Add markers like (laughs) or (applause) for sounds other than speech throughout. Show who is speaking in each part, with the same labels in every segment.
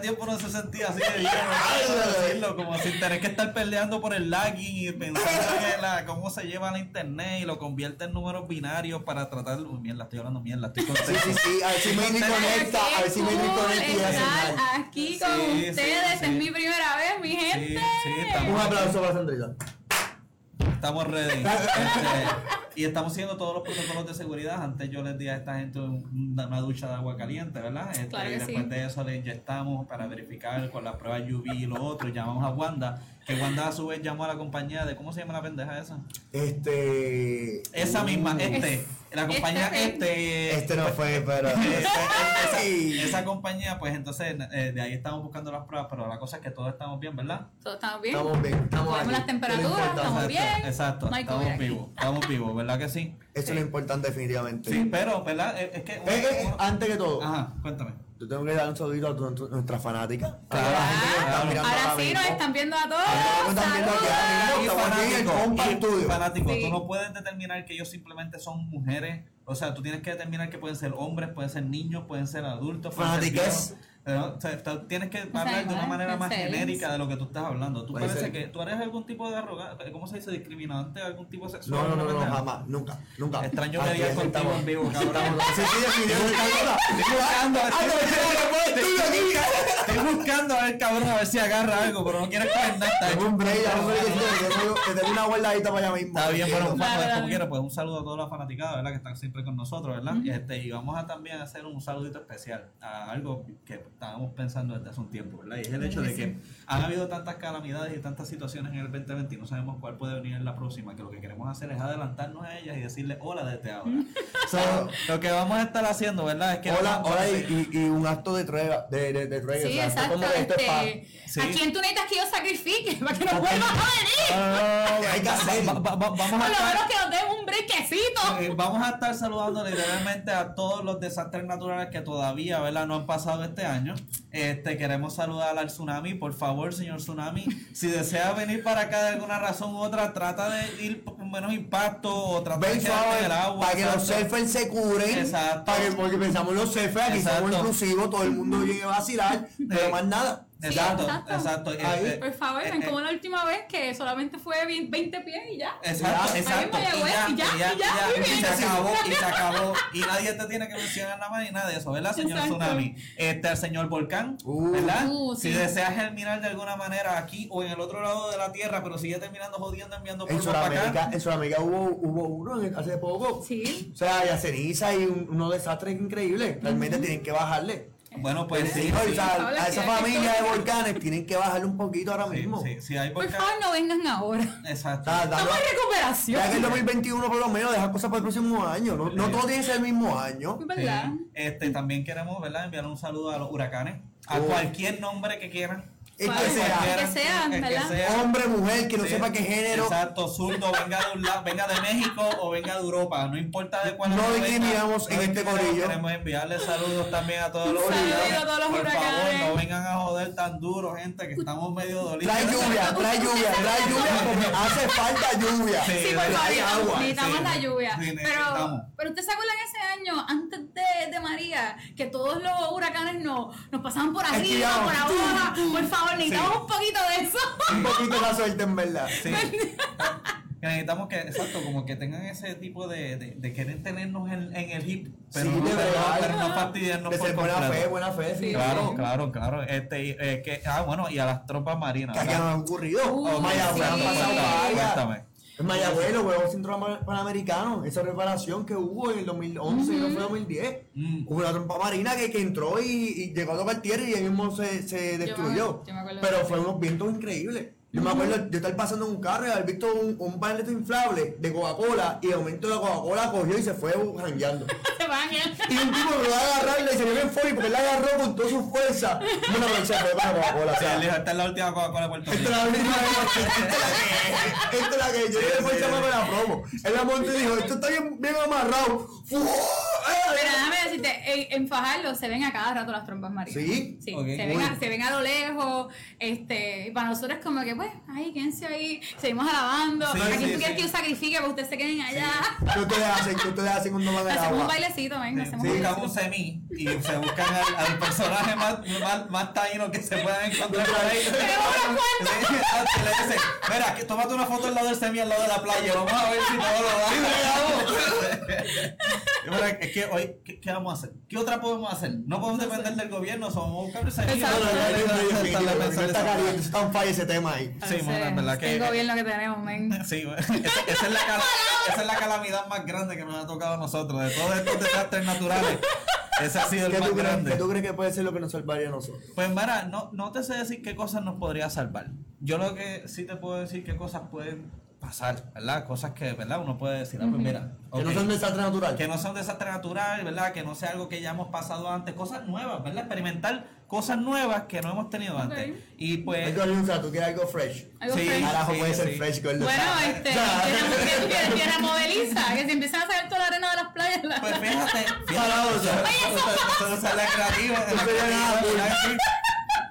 Speaker 1: tiempo no se sentía así de bien, ¿no? (laughs) decirlo, como sin tener que estar peleando por el lagging y pensando en la, cómo se lleva la internet y lo convierte en números binarios para tratar. Uy, mierda, estoy hablando mierda, estoy
Speaker 2: Sí,
Speaker 1: contento.
Speaker 2: sí, sí, a ver si me conecta, a ver si
Speaker 3: cool
Speaker 2: conecta y hace
Speaker 3: aquí con
Speaker 1: Sí, sí,
Speaker 3: ustedes.
Speaker 1: sí.
Speaker 3: Es mi primera vez, mi gente.
Speaker 1: sí,
Speaker 2: Un aplauso para Sandrita.
Speaker 1: Estamos ready. Y estamos siguiendo todos los protocolos de seguridad. Antes yo les di a esta gente un- una ducha de agua caliente, ¿verdad? Este,
Speaker 3: Claro
Speaker 1: y después
Speaker 3: sí.
Speaker 1: de eso le inyectamos para verificar con las pruebas UV y lo otro. Y llamamos a Wanda, que Wanda a su vez llamó a la compañía de, ¿cómo se llama la pendeja esa?
Speaker 2: Este.
Speaker 1: Esa misma,
Speaker 2: uh,
Speaker 1: este. La compañía
Speaker 3: Este.
Speaker 1: este.
Speaker 2: Este no fue, pero. (laughs)
Speaker 1: esa, (laughs)
Speaker 2: Ay.
Speaker 1: esa compañía, pues entonces eh, de ahí estamos buscando las pruebas, pero la cosa es que todos estamos bien, ¿verdad?
Speaker 3: Todos estamos bien.
Speaker 2: Estamos bien, estamos aquí.
Speaker 3: las temperaturas, estamos bien.
Speaker 1: Exacto, estamos vivos, estamos vivos, ¿verdad que sí?
Speaker 2: Eso es lo importante, definitivamente.
Speaker 1: Sí, pero, ¿verdad? Es, que.
Speaker 2: Eh, eh, antes que todo,
Speaker 1: Ajá, cuéntame.
Speaker 2: yo tengo que dar un saludito a tu- fanáticas. A toda
Speaker 1: Claro,
Speaker 2: la gente que nos está
Speaker 1: claro.
Speaker 2: mirando
Speaker 3: Ahora
Speaker 2: ahora
Speaker 3: sí nos están viendo a todos.
Speaker 2: Ahora están viendo aquí el
Speaker 1: fanático,
Speaker 3: Sí.
Speaker 1: tú no puedes determinar que ellos simplemente son mujeres. O sea, tú tienes que determinar que pueden ser hombres, pueden ser niños, pueden ser adultos. pueden ser
Speaker 2: Fanatiques.
Speaker 1: viejos. Pero, o sea, tú tienes que hablar de una manera más genérica de lo que tú estás hablando. Tú parece
Speaker 2: ser.
Speaker 1: que tú eres algún tipo de arrogante, ¿cómo se dice? Discriminante, algún tipo
Speaker 2: No,
Speaker 1: sexual.
Speaker 2: no, no,
Speaker 1: una
Speaker 2: no,
Speaker 1: pendeja.
Speaker 2: jamás, nunca, nunca.
Speaker 1: Extraño
Speaker 2: Aquí
Speaker 1: mediar
Speaker 2: así
Speaker 1: contigo
Speaker 2: estamos.
Speaker 1: en vivo, cabrón.
Speaker 2: Sí, sí.
Speaker 1: Estoy buscando,
Speaker 2: no,
Speaker 1: estoy a ver, cabrón, a ver si agarra algo, pero no quieres coger nada.
Speaker 2: Tengo un break, no yo tengo- te tengo una guardadita para allá mismo.
Speaker 1: Está bien, bueno, como quiera, pues un saludo a todas las fanaticadas, ¿verdad? Que están siempre con nosotros, ¿verdad? Este, y vamos a también hacer un saludito especial a algo que estábamos pensando desde hace un tiempo, ¿verdad? Y es el hecho de que han habido tantas calamidades y tantas situaciones en el 2020 y no sabemos cuál puede venir en la próxima, que lo que queremos hacer es adelantarnos a ellas y decirle hola desde ahora. So, lo que vamos a estar haciendo, ¿verdad? Es que
Speaker 2: Hola, hola y, y, y un acto de entrega, de, de, de entrega,
Speaker 3: Sí,
Speaker 2: o sea, esto es
Speaker 3: exacto.
Speaker 2: como que esto es pa-
Speaker 3: Este,
Speaker 1: Sí.
Speaker 3: ¿A quién tú necesitas que yo sacrifique para que no vuelvas a venir?
Speaker 1: No, no, no, no,
Speaker 2: Hay que hacer.
Speaker 1: va- va- va- vamos
Speaker 3: Por
Speaker 1: a
Speaker 3: lo
Speaker 1: estar...
Speaker 3: menos que nos den un brequecito.
Speaker 1: Eh, vamos a estar saludando literalmente a todos los desastres naturales que todavía, ¿verdad? No han pasado este año. Este, queremos saludar al tsunami, por favor, señor tsunami. Si desea venir para acá de alguna razón u otra, trata de ir con menos impacto o trata de quedarte el agua.
Speaker 2: para que los surfers se curen.
Speaker 1: Exacto.
Speaker 2: Para que, porque pensamos en los surfers, aquí somos inclusivos, todo el mundo llegue a vacilar, pero más nada.
Speaker 1: Exacto,
Speaker 3: exacto.
Speaker 1: exacto.
Speaker 2: Ahí.
Speaker 1: Este,
Speaker 3: Por favor,
Speaker 1: eh,
Speaker 3: ven
Speaker 1: eh,
Speaker 3: como la última vez que solamente fue 20 pies y ya.
Speaker 1: Exacto,
Speaker 2: Ya.
Speaker 1: exacto.
Speaker 3: Y ya, y ya,
Speaker 1: y
Speaker 3: muy
Speaker 1: y se acabó, y se acabó. (laughs) Y nadie te tiene que mencionar nada más ni nada de eso, ¿verdad, señor
Speaker 3: Exacto.
Speaker 1: Tsunami? Este, al señor Volcán,
Speaker 2: Uh.
Speaker 1: ¿verdad?
Speaker 3: Uh,
Speaker 1: Si deseas germinar de alguna manera aquí o en el otro lado de la tierra, pero sigue terminando jodiendo, enviando
Speaker 2: En
Speaker 1: polvo para
Speaker 2: Sudamérica,
Speaker 1: acá.
Speaker 2: en Sudamérica hubo, hubo uno en- hace poco.
Speaker 3: Sí.
Speaker 2: O sea, ya ceniza y un- unos desastres increíbles. Realmente tienen que bajarle.
Speaker 1: Bueno, pues sí,
Speaker 2: Sí, o sea, a esa familia de volcanes tienen que bajarle un poquito ahora
Speaker 1: Sí,
Speaker 2: mismo.
Speaker 1: sí, sí, hay
Speaker 3: Por favor, no vengan ahora.
Speaker 1: Exacto.
Speaker 2: Da-
Speaker 3: Estamos en recuperación.
Speaker 2: Ya que el 2021 por lo menos deja cosas para el próximo año. No, no todo tiene que ser el mismo año.
Speaker 3: Es verdad.
Speaker 1: Sí. Este, también queremos, ¿verdad? Enviar un saludo a los huracanes. A
Speaker 2: Oh.
Speaker 1: cualquier nombre que quieran.
Speaker 2: Es que
Speaker 3: Cual-
Speaker 2: sea
Speaker 3: que sea,
Speaker 1: el que sea.
Speaker 2: hombre, mujer, que no
Speaker 1: Sí.
Speaker 2: sepa qué género.
Speaker 1: Exacto, zurdo, venga de un lado, venga de México o venga de Europa, no importa de cuál
Speaker 2: No discriminamos en este corillo.
Speaker 1: Queremos enviarle saludos también a todos los huracanes.
Speaker 3: a todos los
Speaker 1: Por
Speaker 3: huracanes.
Speaker 1: favor, no vengan a joder tan duro, gente, que estamos medio dolidos.
Speaker 2: Trae lluvia, (laughs) trae lluvia, trae lluvia porque hace falta lluvia.
Speaker 1: Sí,
Speaker 3: Sí, por favor,
Speaker 2: agua.
Speaker 3: necesitamos
Speaker 1: Sí,
Speaker 3: la lluvia.
Speaker 1: sí,
Speaker 3: pero,
Speaker 1: necesitamos.
Speaker 3: pero usted se acuerdan ese año, antes de, de María, que todos los huracanes nos, nos pasaban por arriba, por abajo. Por favor, necesitamos un poquito de eso.
Speaker 2: Un poquito la suerte en verdad.
Speaker 1: Sí. (laughs) Necesitamos que, exacto, como que tengan ese tipo de, de, de querer tenernos en, en el hip, pero,
Speaker 2: Sí,
Speaker 1: no,
Speaker 2: de
Speaker 1: pero,
Speaker 2: verdad.
Speaker 1: pero no fastidiarnos
Speaker 2: De
Speaker 1: por
Speaker 2: ser buena fe, buena fe. Sí,
Speaker 1: Claro, claro, claro. Este, eh, que, ah, bueno, y a las tropas marinas.
Speaker 2: No han ocurrido.
Speaker 3: Uh,
Speaker 2: Oh, Mayagüez
Speaker 3: sí.
Speaker 2: han pasado
Speaker 1: Cuéntame,
Speaker 2: varias.
Speaker 1: cuéntame.
Speaker 2: En Mayagüez, los Juegos Centro Panamericanos, esa reparación que hubo en el 2011 y no fue 2010.
Speaker 1: Mm.
Speaker 2: Hubo una trompa marina que, que entró y, y llegó a tocar tierra y ahí mismo se, se destruyó.
Speaker 3: yo me acuerdo de
Speaker 2: Pero fue unos vientos increíbles. Yo me acuerdo de estar pasando en un carro y haber visto un, un inflable de Coca-Cola y de momento la Coca-Cola cogió y se fue jangueando. (laughs)
Speaker 3: Se ¿eh?
Speaker 2: Y un tipo lo va a agarrarle y se le ve en folio porque él la agarró con toda su fuerza. Bueno, pero se fue para Coca-Cola. o
Speaker 1: Sí,
Speaker 2: sea,
Speaker 1: él dijo, esta es la última Coca-Cola de Puerto
Speaker 2: esta
Speaker 1: Rico.
Speaker 2: es la misma (laughs) esta es la que esta es la que yo le fue echando la promo. Él la montó y dijo, esto está bien, bien amarrado.
Speaker 3: Decirte, en, en Fajardo se ven a cada rato las trompas marinas.
Speaker 2: ¿Sí?
Speaker 3: Se, ven a, se ven a lo lejos, este, y para nosotros es como que, pues, ay, quédense ahí, seguimos alabando,
Speaker 1: Sí,
Speaker 3: aquí
Speaker 1: sí,
Speaker 3: tú quieres que yo sacrifique para que ustedes se queden allá.
Speaker 2: ¿Qué ustedes hacen? ¿Qué ustedes hacen cuando van al
Speaker 3: Hacemos un bailecito, ven,
Speaker 1: Sí,
Speaker 3: hacemos un
Speaker 1: buscan
Speaker 3: bailecito.
Speaker 1: un semi y se buscan al, al personaje más, más, más taíno que se puedan encontrar por ahí. (laughs) Le dicen, mira, que tómate una foto al lado del semi al lado de la playa, vamos a ver si todo lo da. (laughs) es que hoy, ¿qué, vamos a hacer? ¿Qué otra podemos hacer? No podemos depender del gobierno, somos buscar
Speaker 2: esa
Speaker 1: Está
Speaker 2: un fallo ese tema ahí.
Speaker 1: Sí, es verdad que.
Speaker 3: El gobierno que tenemos, men.
Speaker 1: Sí, esa, esa, es la esa es la calamidad más grande que nos ha tocado a nosotros, de todos estos desastres naturales. Ese ha sido el más grande.
Speaker 2: ¿Qué tú crees que puede ser lo que nos salvaría a nosotros?
Speaker 1: Pues mira, no, no te sé decir qué cosas nos podría salvar. Yo lo que sí te puedo decir qué cosas pueden pasar, ¿verdad? Cosas que, ¿verdad? Uno puede decir, ah, pues mira,
Speaker 2: Que no son desastres naturales.
Speaker 1: que no son desastre natural, ¿verdad? Que no sea algo que ya hemos pasado antes, cosas nuevas, ¿verdad? Experimentar cosas nuevas que no hemos tenido antes. Y pues...
Speaker 2: Algo tú quieres algo fresh.
Speaker 3: Algo
Speaker 1: Sí.
Speaker 3: fresh.
Speaker 2: Carajo,
Speaker 1: sí,
Speaker 2: puede ser fresh, gordo.
Speaker 3: Bueno, este,
Speaker 2: O sea,
Speaker 3: tierra, ¿qué tú quieres? Tierra modeliza, que se empiezan a sacar toda la arena de las playas. la-
Speaker 1: Pues fíjate, (laughs) fíjate, la creativa,
Speaker 2: sería nada cool.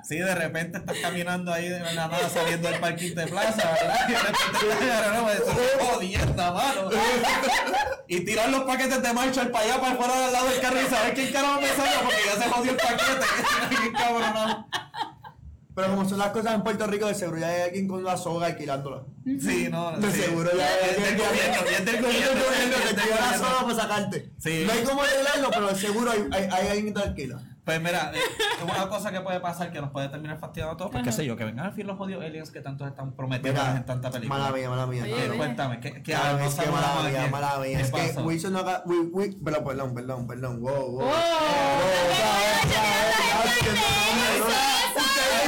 Speaker 1: Sí, de repente estás caminando ahí de la nada saliendo del parking de plaza, ¿verdad? Y de repente te agarran, no, eso es jodienda, mano. Y tirar los paquetes de Marshall para allá, para fuera del lado del carro y saber quién carajo me salga porque ya se jodió el paquete. (laughs) Cabrón.
Speaker 2: Pero como son las cosas en Puerto Rico, de seguro ya hay alguien con una soga alquilándola.
Speaker 1: Sí, no,
Speaker 2: De
Speaker 1: sí.
Speaker 2: seguro ya (laughs)
Speaker 1: Es del gobierno, es del gobierno.
Speaker 2: que te lleva la soga para sacarte.
Speaker 1: Sí.
Speaker 2: No hay cómo arreglarlo, pero seguro hay, hay, hay alguien que te alquila.
Speaker 1: Pues mira, eh, una cosa que puede pasar que nos puede terminar fastidiando a todos, pues qué sé yo, que vengan al fin los jodidos aliens que tanto están prometiendo
Speaker 2: Mira,
Speaker 1: en tanta película.
Speaker 2: mala mía, mala mía.
Speaker 3: Oye.
Speaker 1: Cuéntame, ¿qué, qué
Speaker 2: Claro, es que mala mía, mala mía. Es que? Wilson no haga. Wi- wi- Perdón, perdón, perdón, perdón. Wow, wow.
Speaker 3: ¡Oh!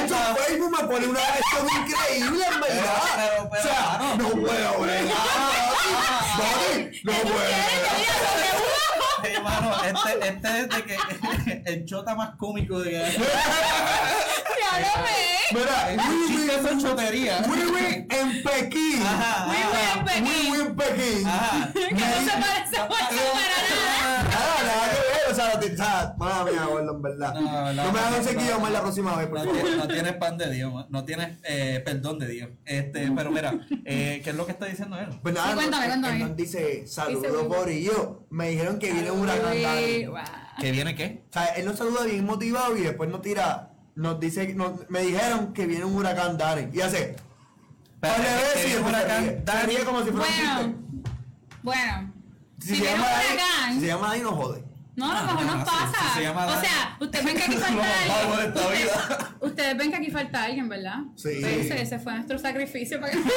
Speaker 2: Su Facebook me pone una versión increíble, en verdad.
Speaker 1: Pero, pero,
Speaker 2: O sea, no puedo No puedo bregar.
Speaker 1: Sí, mano, este, este es de el chota más cómico de que (laughs)
Speaker 2: Mira,
Speaker 1: chistes son
Speaker 2: choterías. Wiwi en Pekín.
Speaker 3: Wiwi en Pekín.
Speaker 2: Wiwi en Pekín.
Speaker 3: Que no se parece ah, a nada.
Speaker 2: Ah, o sea, la Mala mía, gordo, en verdad.
Speaker 1: No
Speaker 2: me
Speaker 1: hagas
Speaker 2: ese
Speaker 1: guion
Speaker 2: más la próxima vez.
Speaker 1: No tienes pan de Dios, no tienes eh, perdón de Dios. Este, pero mira, eh, ¿qué es lo que está diciendo él?
Speaker 2: Pues nada,
Speaker 3: cuéntame, cuéntame.
Speaker 2: Dice, saludos por y yo. Me dijeron que viene un huracán.
Speaker 1: ¿Que viene qué?
Speaker 2: O sea, él nos saluda bien motivado y después nos tira, nos dice, nos- me dijeron que viene un huracán Dani. Y hace,
Speaker 1: Pero, que-
Speaker 2: se
Speaker 1: huracán Dani.
Speaker 2: como si fuera un
Speaker 3: Bueno, bueno.
Speaker 2: Si,
Speaker 3: Si
Speaker 2: se
Speaker 3: viene un huracán.
Speaker 2: si se llama Dani, no jode.
Speaker 3: No, a lo mejor
Speaker 1: no,
Speaker 3: nos pasa.
Speaker 1: sí se llama
Speaker 3: o sea, ustedes ven que aquí (laughs) falta alguien.
Speaker 1: vida.
Speaker 3: Ustedes ven que aquí falta alguien, ¿verdad?
Speaker 2: Sí.
Speaker 3: Ese, ese fue nuestro sacrificio para que. (laughs) (laughs)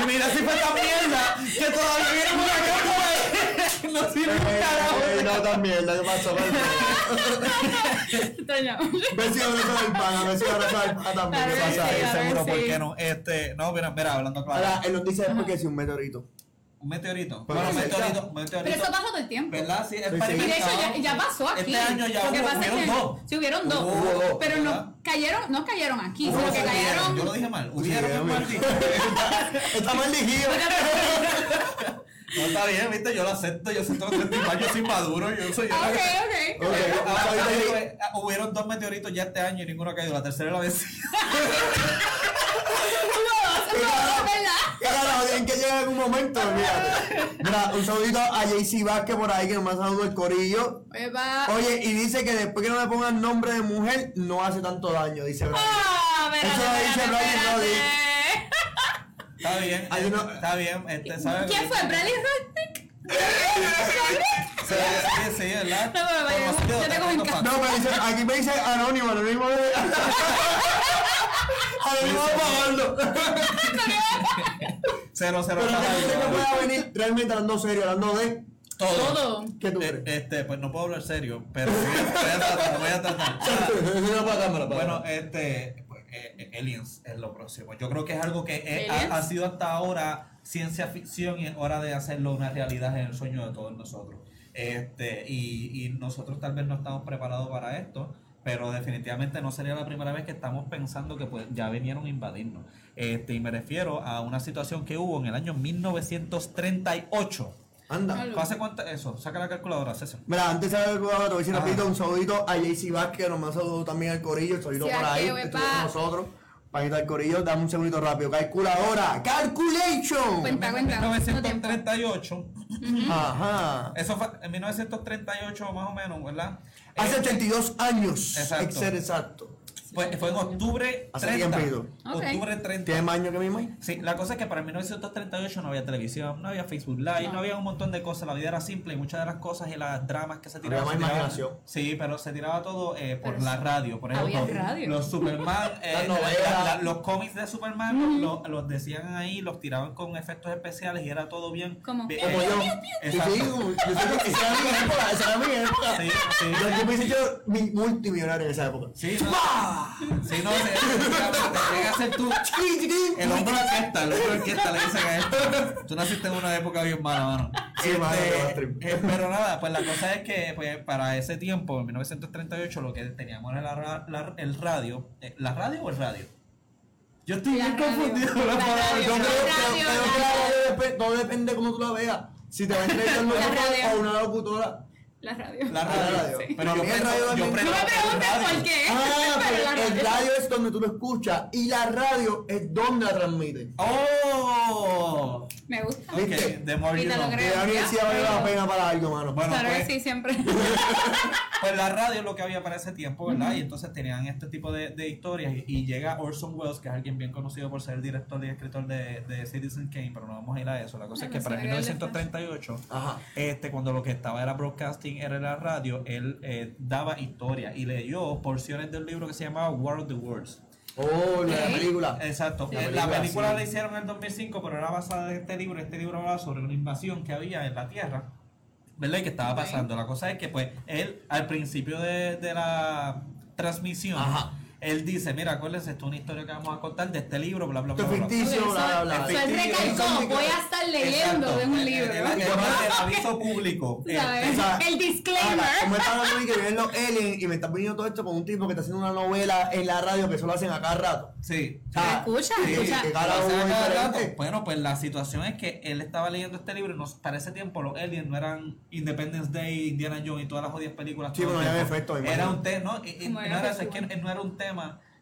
Speaker 1: Y mira si fue esta mierda que todavía viene un huracán. No sirve un carajo.
Speaker 2: Ey, no, también, ¿qué pasó? Abrazo del pana, abrazo del pana también.
Speaker 3: Claro
Speaker 2: ¿Qué
Speaker 3: que
Speaker 2: pasa
Speaker 3: sí,
Speaker 1: seguro,
Speaker 3: sí.
Speaker 1: ¿por qué no? Este, no, mira, mira, hablando claro.
Speaker 2: Ahora, él nos dice después que es un meteorito.
Speaker 1: Un meteorito.
Speaker 2: Pues
Speaker 1: Bueno,
Speaker 2: sí,
Speaker 1: meteorito,
Speaker 3: Pero
Speaker 1: meteorito.
Speaker 3: eso pasa todo el tiempo.
Speaker 1: ¿Verdad? Sí,
Speaker 2: sí.
Speaker 3: Y de hecho ya, ya pasó aquí.
Speaker 1: Este año ya
Speaker 3: Lo que
Speaker 1: hubo,
Speaker 3: pasa es
Speaker 1: hubieron
Speaker 3: que
Speaker 1: dos.
Speaker 3: sí hubieron dos,
Speaker 1: Hubo
Speaker 3: pero
Speaker 1: ¿verdad?
Speaker 3: no cayeron, no cayeron aquí, sino que cayeron.
Speaker 1: Yo lo dije mal. Hubieron
Speaker 2: Sí,
Speaker 1: es mal dicho.
Speaker 2: Está mal dirigido. (laughs)
Speaker 1: No está bien, viste, yo lo acepto, yo acepto los 30 años sin maduro, yo soy yo.
Speaker 3: Ok, ok.
Speaker 1: Ah,
Speaker 2: ahorita
Speaker 1: ah,
Speaker 2: sí.
Speaker 1: eh, ah, hubieron dos meteoritos ya este año y ninguno ha caído. La tercera es la vencida.
Speaker 3: Hubo dos, ¿verdad?
Speaker 2: Tienen que llegar en algún momento. Mira, un saludito a JC Vázquez por ahí que nos manda saludo el corillo.
Speaker 3: Eva.
Speaker 2: Oye, y dice que después que no le pongan nombre de mujer, no hace tanto daño, dice Brian.
Speaker 3: Ah, espérate,
Speaker 2: Eso lo dice Brian Rodríguez.
Speaker 1: Está bien,
Speaker 2: Hay uno-
Speaker 1: está bien. Este, ¿sabes?
Speaker 3: ¿Quién fue? ¿Bradley Rodnick?
Speaker 1: Sí, sí, sí, ¿verdad?
Speaker 3: No, pero vaya,
Speaker 1: Conocido,
Speaker 3: yo te cojo en
Speaker 1: tremendo
Speaker 3: casa.
Speaker 1: fan.
Speaker 2: No, me dice, aquí me dice anónimo, (laughs) anónimo de... anónimo pagando.
Speaker 1: Cero, cero.
Speaker 2: Pero que pueda venir realmente hablando serio, hablando de...
Speaker 1: Todo.
Speaker 3: Todo.
Speaker 2: ¿Qué tú
Speaker 1: Eh,
Speaker 2: crees?
Speaker 1: Este, pues no puedo hablar serio, pero voy a, voy a tratar, voy a tratar. (laughs)
Speaker 2: No para cámara, para
Speaker 1: Bueno, este, eh, eh, Aliens es lo próximo. Yo creo que es algo que ha sido hasta ahora ciencia ficción y es hora de hacerlo una realidad en el sueño de todos nosotros. Este, y, y nosotros tal vez no estamos preparados para esto, pero definitivamente no sería la primera vez que estamos pensando que pues, ya vinieron a invadirnos. Este, y me refiero a una situación que hubo en el año 1938
Speaker 2: Anda.
Speaker 3: Aló.
Speaker 1: ¿Fue hace cuánto? Eso, saca la calculadora, César.
Speaker 2: Mira, antes de saber el jugador, te voy a decir
Speaker 1: Ajá.
Speaker 2: rapidito un saludito a JC Vázquez, que nos saludos también al Corillo, el saludito
Speaker 3: Sí,
Speaker 2: ahí,
Speaker 3: huepa.
Speaker 2: estuvo con nosotros. Panito al Corillo, dame un segundito rápido. Calculadora, calculation.
Speaker 3: Cuenta, cuenta. no tiempo.
Speaker 1: 1938,
Speaker 2: Ajá.
Speaker 1: eso fue en 1938 más o menos, ¿verdad?
Speaker 2: Hace
Speaker 1: Eh,
Speaker 2: 82 años.
Speaker 1: Exacto.
Speaker 2: Que ser exacto.
Speaker 1: Fue, fue en octubre
Speaker 2: Hace
Speaker 1: 30.
Speaker 2: tiempito.
Speaker 3: Ok.
Speaker 1: Octubre 30.
Speaker 2: ¿Tiene más años que mi mamá?
Speaker 1: Sí, la cosa es que para 1938 no había televisión, no había Facebook Live, no,
Speaker 3: No.
Speaker 1: había un montón de cosas, la vida era simple y muchas de las cosas y las dramas que se tiraban.
Speaker 2: más
Speaker 1: se tiraban-
Speaker 2: imaginación.
Speaker 1: sí, pero se tiraba todo eh, por
Speaker 3: Pero
Speaker 1: la radio, por
Speaker 3: Había
Speaker 1: ejemplo.
Speaker 3: radio.
Speaker 1: Los Superman, (laughs) eh,
Speaker 2: Las
Speaker 1: la-
Speaker 2: novelas.
Speaker 1: la- la- los cómics de Superman los, los decían ahí, los tiraban con efectos especiales y era todo bien.
Speaker 2: Como
Speaker 1: eh,
Speaker 2: yo. yo esa era mi época, esa era mi época.
Speaker 1: Sí, sí.
Speaker 2: Yo, yo me hice yo mi- multimillonario en esa época.
Speaker 1: Sí, no, sí, no, se- te llega a ser tú. El hombre orquesta, el hombre orquesta le dicen a esto. Tú naciste en una época bien mala, mano.
Speaker 2: Sí,
Speaker 1: Este,
Speaker 2: Bastard.
Speaker 1: eh, pero nada, pues la cosa es que pues, para ese tiempo, en 1938, lo que teníamos era la ra- la- el radio. eh, ¿La radio o el radio? Yo estoy
Speaker 3: La
Speaker 1: bien
Speaker 3: radio.
Speaker 1: confundido con
Speaker 3: La
Speaker 2: dep- todo depende de cómo tú la veas. Si te va a entrevistar un (laughs) locutor o una locutora.
Speaker 3: La radio.
Speaker 1: La
Speaker 2: La
Speaker 1: radio.
Speaker 2: radio.
Speaker 1: Pero yo
Speaker 2: el
Speaker 1: prendo-
Speaker 2: radio
Speaker 1: yo prendo
Speaker 3: No me
Speaker 1: el
Speaker 3: preguntes
Speaker 1: radio.
Speaker 3: por qué.
Speaker 2: Ah,
Speaker 3: pero (laughs)
Speaker 2: pero
Speaker 3: la
Speaker 2: el
Speaker 3: radio.
Speaker 2: radio es donde tú lo escuchas y la radio es donde la transmiten.
Speaker 1: ¡Oh! (laughs)
Speaker 3: Me gusta.
Speaker 1: Ok,
Speaker 2: ¿Viste?
Speaker 1: the more
Speaker 3: Y
Speaker 1: you know.
Speaker 3: creo.
Speaker 2: Universidad vale la pena para algo, mano.
Speaker 1: Bueno,
Speaker 3: Claro
Speaker 1: pues,
Speaker 3: que sí, siempre. (laughs) (laughs)
Speaker 1: Pues la radio es lo que había para ese tiempo, ¿verdad? Y entonces tenían este tipo de, de historias y, y llega Orson Welles, que es alguien bien conocido por ser el director y escritor de, de Citizen Kane, pero no vamos a ir a eso. La cosa es que
Speaker 3: no
Speaker 1: para
Speaker 3: sabía de
Speaker 1: 1938,
Speaker 2: Ajá.
Speaker 1: este, cuando lo que estaba era broadcasting, era la radio, él eh, daba historia y leyó porciones del libro que se llamaba War of the Worlds.
Speaker 2: Oh, la película.
Speaker 1: Exacto.
Speaker 2: La
Speaker 1: La
Speaker 2: película, sí.
Speaker 1: la hicieron en el 2005, pero era basada en este libro. Este libro hablaba sobre una invasión que había en la Tierra, ¿verdad? Y que estaba pasando. La cosa es que, pues, él, al principio de, de la transmisión,
Speaker 2: Ajá.
Speaker 1: Él dice, mira, acuérdense, esto es una historia que vamos a contar de este libro, bla, bla, bla.
Speaker 2: Esto es
Speaker 1: bla, bla".
Speaker 2: ficticio, bla, bla, bla.
Speaker 3: so- so él recalcó, voy a estar leyendo
Speaker 1: Exacto.
Speaker 3: de un
Speaker 1: El-
Speaker 3: libro.
Speaker 1: El, el- el- el aviso público.
Speaker 3: ¿Sabes?
Speaker 1: Este,
Speaker 2: o sea,
Speaker 3: El
Speaker 2: Ahora,
Speaker 3: disclaimer.
Speaker 2: como está hablando de que vienen los aliens y me está viniendo todo esto con un tipo que está haciendo una novela en la radio que eso lo hacen a cada rato.
Speaker 1: sí.
Speaker 2: Ah,
Speaker 3: Escucha,
Speaker 2: sí,
Speaker 3: escucha.
Speaker 2: que cada
Speaker 1: O sea,
Speaker 2: uno
Speaker 1: cada
Speaker 2: diferente.
Speaker 1: rato. Bueno, pues la situación es que él estaba leyendo este libro y nos, para ese tiempo los aliens no eran Independence Day, Indiana Jones y todas las jodidas películas.
Speaker 2: Sí, bueno, ya efecto, me
Speaker 1: Era un tema, ¿no? No
Speaker 3: era
Speaker 1: un tema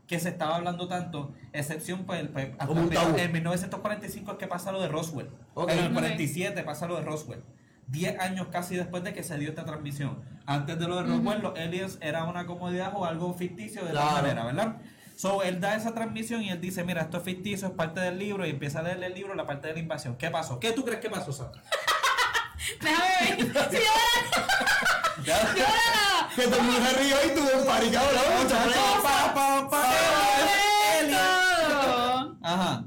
Speaker 1: que se estaba hablando tanto, excepción pues, el- pues, hasta en-
Speaker 2: tabú.
Speaker 1: en 1945 es que pasa lo de Roswell.
Speaker 2: Ok.
Speaker 1: En el
Speaker 3: Ok.
Speaker 1: 47 pasa lo de Roswell. 10 años casi después de que se dio esta transmisión. Antes de lo de Roswell, los aliens era una comodidad o algo ficticio de
Speaker 2: Claro.
Speaker 1: tal manera, ¿verdad? So, él da esa transmisión y él dice, mira, esto es ficticio, es parte del libro, y empieza a leer el libro, la parte de la invasión. ¿Qué pasó? ¿Qué tú crees que pasó, Sandra? (laughs)
Speaker 3: Déjame ver. (laughs) Sí,
Speaker 1: Ya-
Speaker 3: ahora.
Speaker 2: Que todo el mundo se rió y tuvo un party, cabrón.
Speaker 1: Pa, pa, pa. Ajá.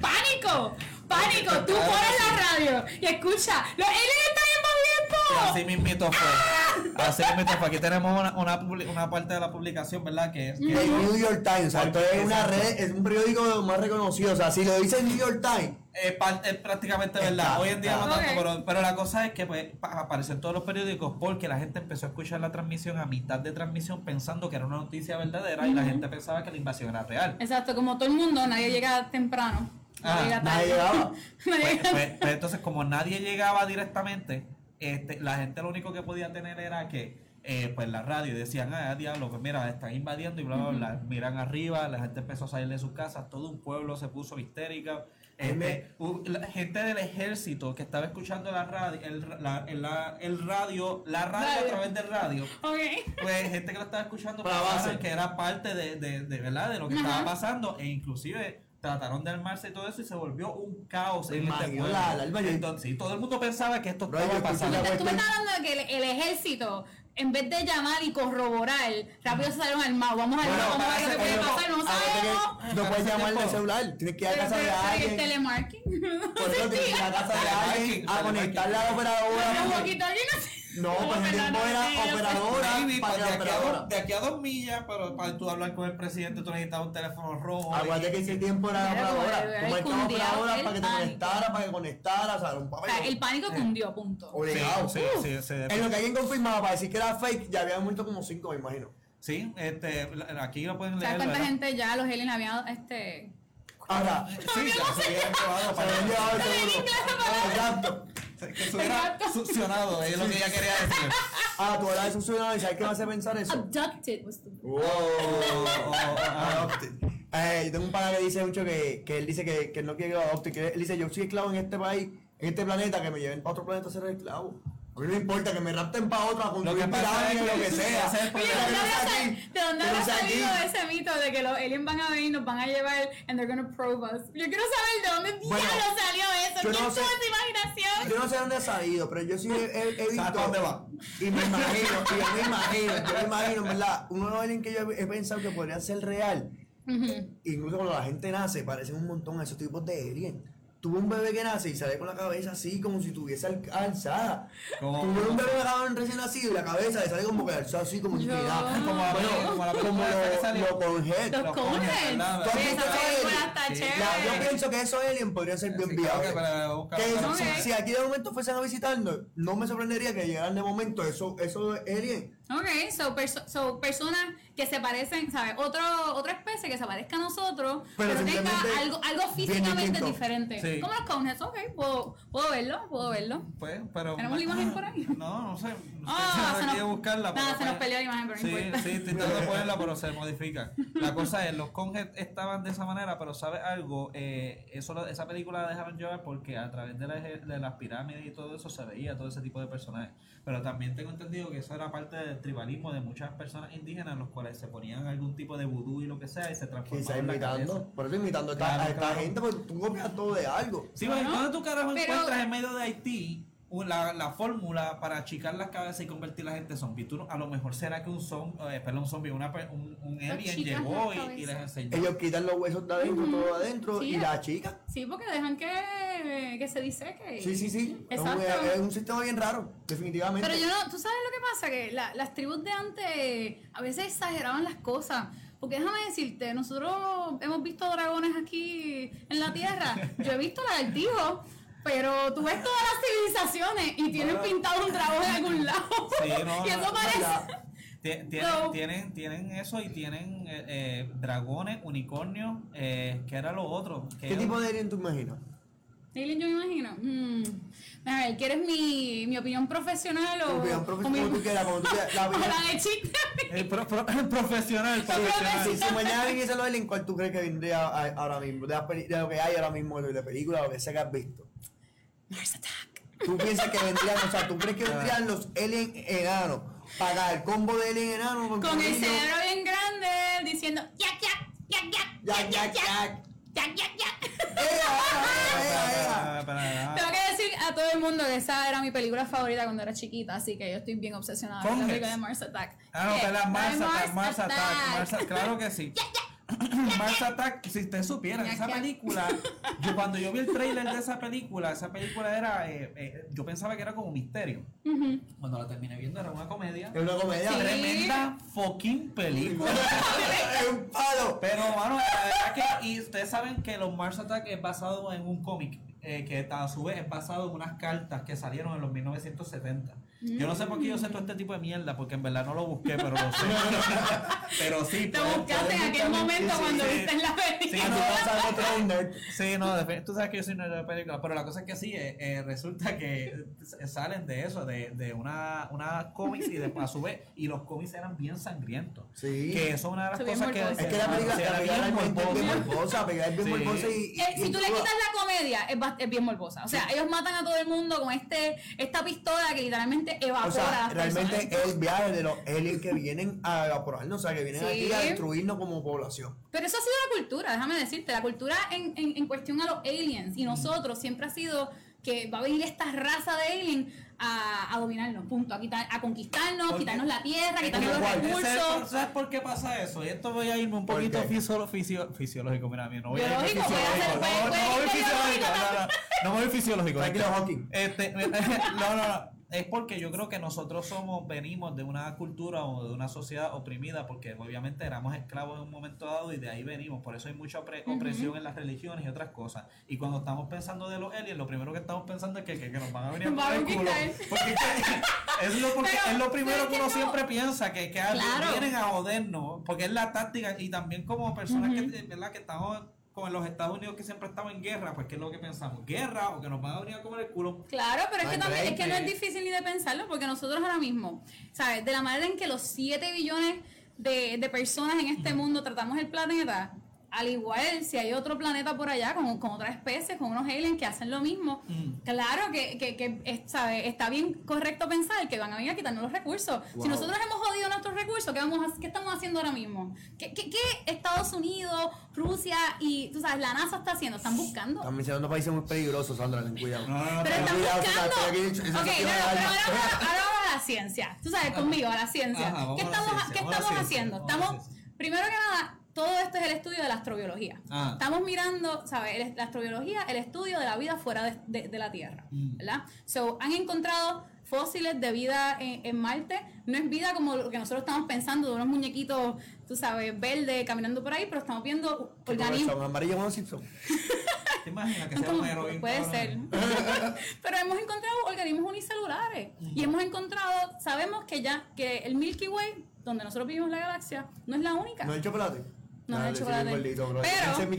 Speaker 3: ¡Pánico! ¡Pánico! Tú pones la radio y escucha. ¡Los aliens están en
Speaker 1: Así mismito fue. Así mismito fue. Aquí tenemos una, una, parte de la publicación, ¿verdad? Que es que
Speaker 2: El New York Times, o sea, esto es una red, es un periódico más reconocido. O sea, si lo dice el New York Times,
Speaker 1: es, es prácticamente verdad. Hoy en día no tanto, pero, pero la cosa es que pues, pa- apareció en todos los periódicos porque la gente empezó a escuchar la transmisión a mitad de transmisión pensando que era una noticia verdadera y la gente pensaba que la invasión era real.
Speaker 3: Exacto, como todo el mundo, nadie llega temprano.
Speaker 1: Ah,
Speaker 3: Nadie llega
Speaker 2: nadie
Speaker 3: tarde.
Speaker 2: llegaba. (laughs)
Speaker 1: Pues, pues- pues entonces, como nadie llegaba directamente, este, la gente lo único que podía tener era que, eh, pues la radio, y decían, ah, diablo, pues mira, están invadiendo y bla, bla, bla. Miran arriba, la gente empezó a salir de sus casas, todo un pueblo se puso histérica. Este, la gente del ejército que estaba escuchando la radio, el, la, el, la- el radio, la radio,
Speaker 3: Radio.
Speaker 1: a través del radio,
Speaker 3: Ok.
Speaker 1: pues gente que lo estaba escuchando (laughs)
Speaker 2: Para
Speaker 1: que era parte de, de, de, ¿verdad? de lo que
Speaker 3: Ajá.
Speaker 1: estaba pasando e inclusive trataron de armarse y todo eso y se volvió un caos en este pueblo. Entonces, sí, todo el mundo pensaba que esto
Speaker 2: Bro,
Speaker 1: estaba pasando.
Speaker 3: Tú me estás hablando de que el, el ejército, en vez de llamar y corroborar, rápido se salieron armados. Vamos a ver,
Speaker 1: Bueno,
Speaker 3: vamos a ver
Speaker 1: para
Speaker 3: lo que
Speaker 1: ese
Speaker 3: puede pasar, no
Speaker 2: que
Speaker 3: sabemos.
Speaker 2: no puedes llamar del celular, tienes que ir a casa de (laughs) alguien.
Speaker 3: El telemarketing.
Speaker 2: Por eso tienes que ir a casa de alguien a conectarle a la
Speaker 3: Pero
Speaker 2: operadora.
Speaker 3: walkie-talkie no sé.
Speaker 2: No, pues en el tiempo era
Speaker 3: sí,
Speaker 2: operadora.
Speaker 1: Maybe,
Speaker 2: para
Speaker 1: pues, de, aquí a
Speaker 2: operadora.
Speaker 1: dos, de aquí a dos millas, pero para tú hablar con el presidente tú necesitabas un teléfono rojo.
Speaker 2: Acuérdate que ese tiempo era operadora.
Speaker 3: el-
Speaker 2: Tú marcabas operadora para que te
Speaker 3: pánico.
Speaker 2: conectara, para que conectara, o sea, un
Speaker 3: O
Speaker 2: papel.
Speaker 3: sea, el pánico cundió, punto.
Speaker 2: Obligado.
Speaker 1: Sí, sí, sí,
Speaker 2: En lo que alguien confirmaba para decir que era fake, ya habían muerto como cinco, me imagino.
Speaker 1: Sí, este, aquí lo pueden leer.
Speaker 3: ¿Sabes cuánta
Speaker 1: ¿verdad?
Speaker 3: gente ya los aliens habían este,
Speaker 2: Ahora, (laughs)
Speaker 1: Sí, se se hubieran llevado
Speaker 2: se
Speaker 1: para
Speaker 2: lo han llevado
Speaker 1: Que succionado, es lo que ella quería decir.
Speaker 2: Ah, tú hablas de succionado y ¿sabes qué me hace pensar eso?
Speaker 3: Abducted was the
Speaker 2: Wow.
Speaker 1: Oh, oh, ah.
Speaker 2: Eh, yo tengo un pana que dice mucho que, que él dice que, que no quiere que lo adopte. Que él dice, yo soy esclavo en este país, en este planeta, que me lleven para otro planeta a ser esclavo. A mí no me importa que me rapten para otro, a
Speaker 1: Lo
Speaker 2: construir
Speaker 1: que es
Speaker 2: lo
Speaker 1: que
Speaker 2: sea.
Speaker 3: Oye. ¿de dónde habrá. ¿de salido
Speaker 2: aquí.
Speaker 3: ese mito de que los aliens van a venir y nos van a llevar and they're gonna probe us? Yo quiero saber de dónde
Speaker 2: Bueno,
Speaker 3: diablos salió eso.
Speaker 2: yo
Speaker 3: ¿Quién
Speaker 2: no
Speaker 3: tuvo
Speaker 2: sé-
Speaker 3: esa imaginación?
Speaker 2: Yo no sé dónde ha salido, pero yo sí he, he- he visto.
Speaker 1: ¿Sabes para dónde va?
Speaker 2: Y me imagino, y yo me imagino, yo me imagino, ¿verdad? Uno de los aliens que yo he pensado que podrían ser real, incluso cuando la gente nace, parecen un montón a esos tipos de aliens. Tuve un bebé que nace y sale con la cabeza así, como si tuviese al- alzada.
Speaker 1: Como-
Speaker 2: Tuve un bebé que recién nacido y la cabeza le sale como que alzada así, como inclinada.
Speaker 1: Como la
Speaker 2: Bueno,
Speaker 1: como la película
Speaker 2: como
Speaker 1: esa que
Speaker 2: lo,
Speaker 1: salió.
Speaker 2: lo Conehead.
Speaker 3: Los
Speaker 1: Los
Speaker 3: coneheads.
Speaker 1: coneheads, ¿verdad?
Speaker 2: ¿Tú has
Speaker 3: Sí,
Speaker 2: visto
Speaker 3: esa
Speaker 2: esa
Speaker 3: película
Speaker 2: alien? Ya, yo pienso que esos aliens podrían ser bien viables. si, si aquí de momento fuesen a visitarnos, no me sorprendería que llegaran de momento esos eso aliens.
Speaker 3: Ok, so, perso- so personas que se parecen, ¿sabes? Otro, otra especie que se parezca a nosotros,
Speaker 2: Pero
Speaker 3: pero, tenga algo, algo físicamente diferente.
Speaker 1: Sí.
Speaker 3: Como los coneheads, ok, puedo, puedo verlo, puedo verlo.
Speaker 1: Pues, pero.
Speaker 3: ¿Tenemos la imagen por ahí? (laughs)
Speaker 1: No, no sé. (laughs)
Speaker 3: Ah,
Speaker 1: Estoy
Speaker 3: se nos,
Speaker 1: buscarla.
Speaker 3: nada, se nos
Speaker 1: pues-
Speaker 3: peleó la imagen, pero no
Speaker 1: Sí,
Speaker 3: importa.
Speaker 1: sí, estoy tratando de (laughs) ponerla, pero se modifica. La cosa es, los conjes estaban de esa manera, pero ¿sabes algo? Eh, eso, esa película la dejaron llevar porque a través de, la- de las pirámides y todo eso se veía todo ese tipo de personajes. Pero también tengo entendido que eso era parte del tribalismo de muchas personas indígenas, los cuales se ponían algún tipo de vudú y lo que sea y se
Speaker 2: Quizás
Speaker 1: transformaban cabeza.
Speaker 2: imitando. Por eso imitando a esta-
Speaker 1: Claro,
Speaker 2: a esta
Speaker 1: claro.
Speaker 2: gente, porque tú copias todo de algo.
Speaker 1: Sí,
Speaker 3: Bueno,
Speaker 1: ¿cuándo tú carajo
Speaker 3: pero-
Speaker 1: encuentras en medio de Haití la, la fórmula para achicar las cabezas y convertir la gente en zombie? Tú no- a lo mejor será que un zombie, perdón, un zombie, una, per- un, un alien
Speaker 3: Achican
Speaker 1: llegó y, y les enseñó.
Speaker 2: Ellos quitan los huesos de adentro, todo de adentro,
Speaker 3: Sí,
Speaker 2: y
Speaker 3: eh.
Speaker 2: la chica.
Speaker 3: Sí, porque dejan que, que se diseque.
Speaker 2: Sí, sí, sí. Es un,
Speaker 3: Exacto.
Speaker 2: es un sistema bien raro, definitivamente.
Speaker 3: Pero yo no, tú sabes lo que pasa, que la- las tribus de antes a veces exageraban las cosas. Porque déjame decirte, nosotros hemos visto dragones aquí en la tierra. Yo he visto lagartijos, pero tú ves todas las civilizaciones y tienen
Speaker 1: Bueno.
Speaker 3: pintado un dragón en algún lado.
Speaker 1: Sí, no, (laughs)
Speaker 3: y eso parece.
Speaker 1: Tienen,
Speaker 3: No.
Speaker 1: tienen, tienen eso y tienen eh, eh, dragones, unicornios, eh, que era lo otro. Que
Speaker 2: ¿Qué tipo de alien tú imaginas?
Speaker 3: Alien, yo me imagino. Mm. A ver, ¿quieres mi, mi opinión profesional o,
Speaker 2: opinión profesional,
Speaker 3: mi-
Speaker 2: como tú quieras, como tú quieras. La
Speaker 3: la de chiste?
Speaker 1: Eh, pro- pro- profesional, profesional.
Speaker 2: Si, si mañana viniese los aliens, ¿cuál tú crees que vendría a- ahora mismo? De, las peli- de lo que hay ahora mismo, de películas, lo que sea que has visto.
Speaker 3: Mars Attack.
Speaker 2: ¿Tú piensas que vendrían, o sea, tú crees que vendrían los aliens enanos? Pagar el combo de alien enano
Speaker 3: Con el cerebro bien grande diciendo yak yak yak yak
Speaker 2: Yak, yak, yak.
Speaker 3: yak yak
Speaker 1: Espera, espera, espera.
Speaker 3: Tengo que decir a todo el mundo que esa era mi película favorita cuando era chiquita, así que yo estoy bien obsesionada con la película de Mars Attack.
Speaker 1: Ah, no,
Speaker 3: Eh,
Speaker 1: la Mars
Speaker 3: de
Speaker 1: Attack, Mars Attack, Mars Attack, claro que sí.
Speaker 3: Ya, ya.
Speaker 1: Mars Attack, si ustedes supieran, esa película, yo cuando yo vi el trailer de esa película, esa película era, eh, eh, yo pensaba que era como misterio.
Speaker 3: Ujú.
Speaker 1: Cuando la terminé viendo era una comedia.
Speaker 2: Es una comedia.
Speaker 3: Sí.
Speaker 1: Tremenda fucking película. (laughs)
Speaker 2: Es un palo.
Speaker 1: Pero, mano, la verdad que, y ustedes saben que los Mars Attack es basado en un cómic, eh, que a su vez es basado en unas cartas que salieron en los 1970. Yo no sé por qué yo sé todo este tipo de mierda, porque en verdad no lo busqué, pero lo sé. (laughs) pero sí.
Speaker 3: Te
Speaker 1: pueden-
Speaker 3: buscaste en
Speaker 1: pueden
Speaker 3: aquel momento
Speaker 1: Sí, sí,
Speaker 3: cuando
Speaker 1: sí.
Speaker 3: viste en la
Speaker 1: Sí,
Speaker 3: película.
Speaker 2: Ah,
Speaker 1: no,
Speaker 2: nerd.
Speaker 1: Sí, no, tú sabes que yo soy nerd de película, pero la cosa es que sí, eh, eh, resulta que salen de eso, de, de una, una cómics y de, a su vez, y los cómics eran bien sangrientos.
Speaker 2: Sí.
Speaker 1: Que eso es una de las
Speaker 3: Sí,
Speaker 1: cosas que...
Speaker 2: Es que la película,
Speaker 1: Sí,
Speaker 2: es bien
Speaker 1: morbosa.
Speaker 2: es bien
Speaker 1: Sí.
Speaker 2: morbosa y...
Speaker 3: si tú le quitas la comedia, es bien morbosa. O sea, ellos matan a todo el mundo con este esta pistola que literalmente evapora
Speaker 2: O sea,
Speaker 3: a las
Speaker 2: realmente
Speaker 3: personas.
Speaker 2: es el viaje de los aliens que vienen a evaporarnos, o sea, que vienen
Speaker 3: Sí.
Speaker 2: aquí a destruirnos como población.
Speaker 3: Pero eso ha sido la cultura, déjame decirte. La cultura en, en, en cuestión a los aliens y nosotros siempre ha sido que va a venir esta raza de alien a, a dominarnos, punto. A, quitar, a conquistarnos,
Speaker 1: Porque-
Speaker 3: quitarnos la tierra, quitarnos los recursos.
Speaker 1: ¿Sabes por qué pasa eso? Y esto voy a irme un
Speaker 2: ¿Por
Speaker 1: poquito
Speaker 2: qué?
Speaker 1: fisio- fisio- fisiológico, mira, mira, no voy a
Speaker 3: puede
Speaker 1: fisiológico. No, no, no voy
Speaker 3: ir
Speaker 1: fisiológico,
Speaker 3: biológico
Speaker 1: no, no, no voy fisiológico.
Speaker 2: Tranquilo,
Speaker 1: Este,
Speaker 2: Hawking.
Speaker 1: Este, (laughs) no, no, no. Es porque yo creo que nosotros somos, venimos de una cultura o de una sociedad oprimida, porque obviamente éramos esclavos en un momento dado y de ahí venimos. Por eso hay mucha opre- opresión en las religiones y otras cosas. Y cuando estamos pensando de los aliens, lo primero que estamos pensando es que, que, que nos van a venir a el culo. Porque (laughs) es, lo, porque
Speaker 3: Pero,
Speaker 1: es lo primero
Speaker 3: ¿sabes
Speaker 1: que uno
Speaker 3: no?
Speaker 1: siempre piensa, que, que
Speaker 3: Claro.
Speaker 1: vienen a jodernos, porque es la táctica y también como personas que, ¿verdad? que estamos como en los Estados Unidos que siempre estamos en guerra, pues ¿qué es lo que pensamos? ¿Guerra o que nos van a venir a comer el culo?
Speaker 3: Claro, pero es que también es que no es difícil ni de pensarlo, porque nosotros ahora mismo, ¿sabes? De la manera en que los 7 billones de, de personas en este mundo tratamos el planeta, al igual si hay otro planeta por allá con, con otras especies, con unos aliens que hacen lo mismo,
Speaker 1: Mm.
Speaker 3: claro que, que, que es- ¿sabes? está bien correcto pensar que van a venir a quitarnos los recursos.
Speaker 2: Wow.
Speaker 3: Si nosotros hemos jodido nuestros recursos, ¿qué, vamos a- qué estamos haciendo ahora mismo? ¿Qué, qué, qué Estados Unidos, Rusia y, tú sabes, la NASA está haciendo? Están buscando.
Speaker 2: Están mencionando países muy peligrosos, Sandra, ten cuidado.
Speaker 1: No, no, no,
Speaker 3: Pero
Speaker 1: pero-
Speaker 3: están
Speaker 2: cuidado,
Speaker 3: buscando.
Speaker 2: Eso- eso
Speaker 3: Ok, pero ahora, vamos a la (laughs) ciencia. Tú sabes, conmigo, a la ciencia.
Speaker 1: Ajá,
Speaker 3: ¿Qué estamos,
Speaker 1: ciencia,
Speaker 3: ¿qué estamos
Speaker 1: ciencia,
Speaker 3: haciendo? Estamos, primero que nada, todo esto es el estudio de la astrobiología.
Speaker 1: Ah.
Speaker 3: Estamos mirando, ¿sabes? La astrobiología, el estudio de la vida fuera de, de- de la Tierra,
Speaker 1: Mm.
Speaker 3: ¿verdad? So, han encontrado fósiles de vida en, en Marte. No es vida como lo que nosotros estamos pensando, de unos muñequitos, tú sabes, verdes caminando por ahí, pero estamos viendo
Speaker 2: ¿Qué
Speaker 3: organismos.
Speaker 2: son? ¿Amarillo como los Simpsons? (laughs)
Speaker 1: ¿Te imaginas que sea un
Speaker 3: puede ser. (laughs) Pero hemos encontrado organismos unicelulares. Y hemos encontrado, sabemos que ya, que el Milky Way, donde nosotros vivimos la galaxia, no es la única.
Speaker 2: ¿No es chocolate?
Speaker 3: No, no es el chocolate.
Speaker 2: gordito, bro.
Speaker 3: Pero-
Speaker 2: Ese que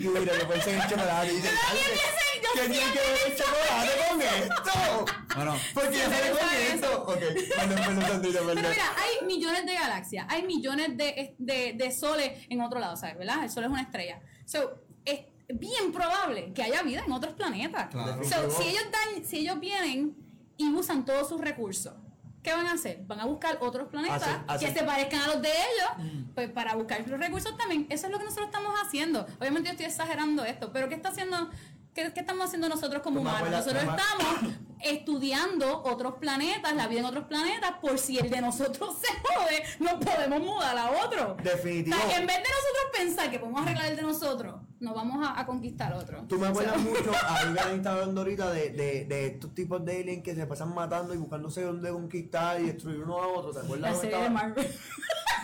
Speaker 2: (laughs) chocolate. y dice,
Speaker 3: Yo también
Speaker 2: "Ay,
Speaker 3: pensé, yo
Speaker 2: ¿Qué tiene que ver el chocolate con esto?
Speaker 1: Bueno,
Speaker 2: ¿Por qué
Speaker 3: Sí,
Speaker 2: sale
Speaker 3: pero
Speaker 2: con
Speaker 3: ¿sabes
Speaker 2: esto? Ok, perdón, perdón, Sandrita,
Speaker 3: Pero
Speaker 2: perdón.
Speaker 3: mira, hay millones de galaxias, hay millones de, de, de soles en otro lado, ¿sabes? ¿Verdad? El sol es una estrella. So, es bien probable que haya vida en otros planetas.
Speaker 1: Claro.
Speaker 3: So, si ellos dan, si ellos vienen y usan todos sus recursos, ¿qué van a hacer? Van a buscar otros planetas que se parezcan a los de ellos,
Speaker 1: Mm.
Speaker 3: pues para buscar los recursos también. Eso es lo que nosotros estamos haciendo. Obviamente yo estoy exagerando esto, pero ¿qué está haciendo? ¿Qué, qué estamos haciendo nosotros como humanos? Nosotros estamos estudiando otros planetas, la vida en otros planetas, por si el de nosotros (laughs) se jode, nos podemos mudar a otro.
Speaker 2: Definitivo.
Speaker 3: O sea, en vez de nosotros pensar que podemos arreglar el de nosotros, nos vamos a, a conquistar otro.
Speaker 2: Tú me acuerdas
Speaker 3: O (laughs) sea,
Speaker 2: mucho, a mí me hablando ahorita de, de, de estos tipos de aliens que se pasan matando y buscándose dónde conquistar y destruir uno a otro. ¿Te acuerdas?
Speaker 3: La serie de? Marvel.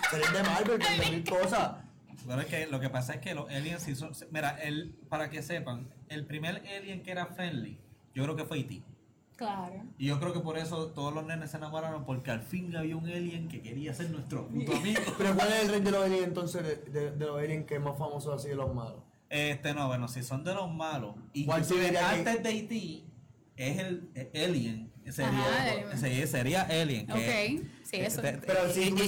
Speaker 2: Series de Marvel, con mil cosas.
Speaker 1: Pero es que lo que pasa es que los aliens sí son. Mira, el, para que sepan, el primer alien que era friendly, yo creo que fue E.T.
Speaker 3: Claro.
Speaker 1: Y yo creo que por eso todos los nenes se enamoraron, porque al fin había un alien que quería ser nuestro puto amigo. (laughs)
Speaker 2: Pero ¿cuál es el rey de los aliens entonces, de, de, de los aliens que es más famoso así de los malos?
Speaker 1: Este, no, bueno, si son de los malos, y
Speaker 2: ¿Cuál sería que-
Speaker 1: antes de E.T. es el, el Alien, sería,
Speaker 3: Ajá, el-
Speaker 1: sería, sería Alien. que-
Speaker 3: Ok, sí, eso.
Speaker 1: de- de-
Speaker 2: Pero si que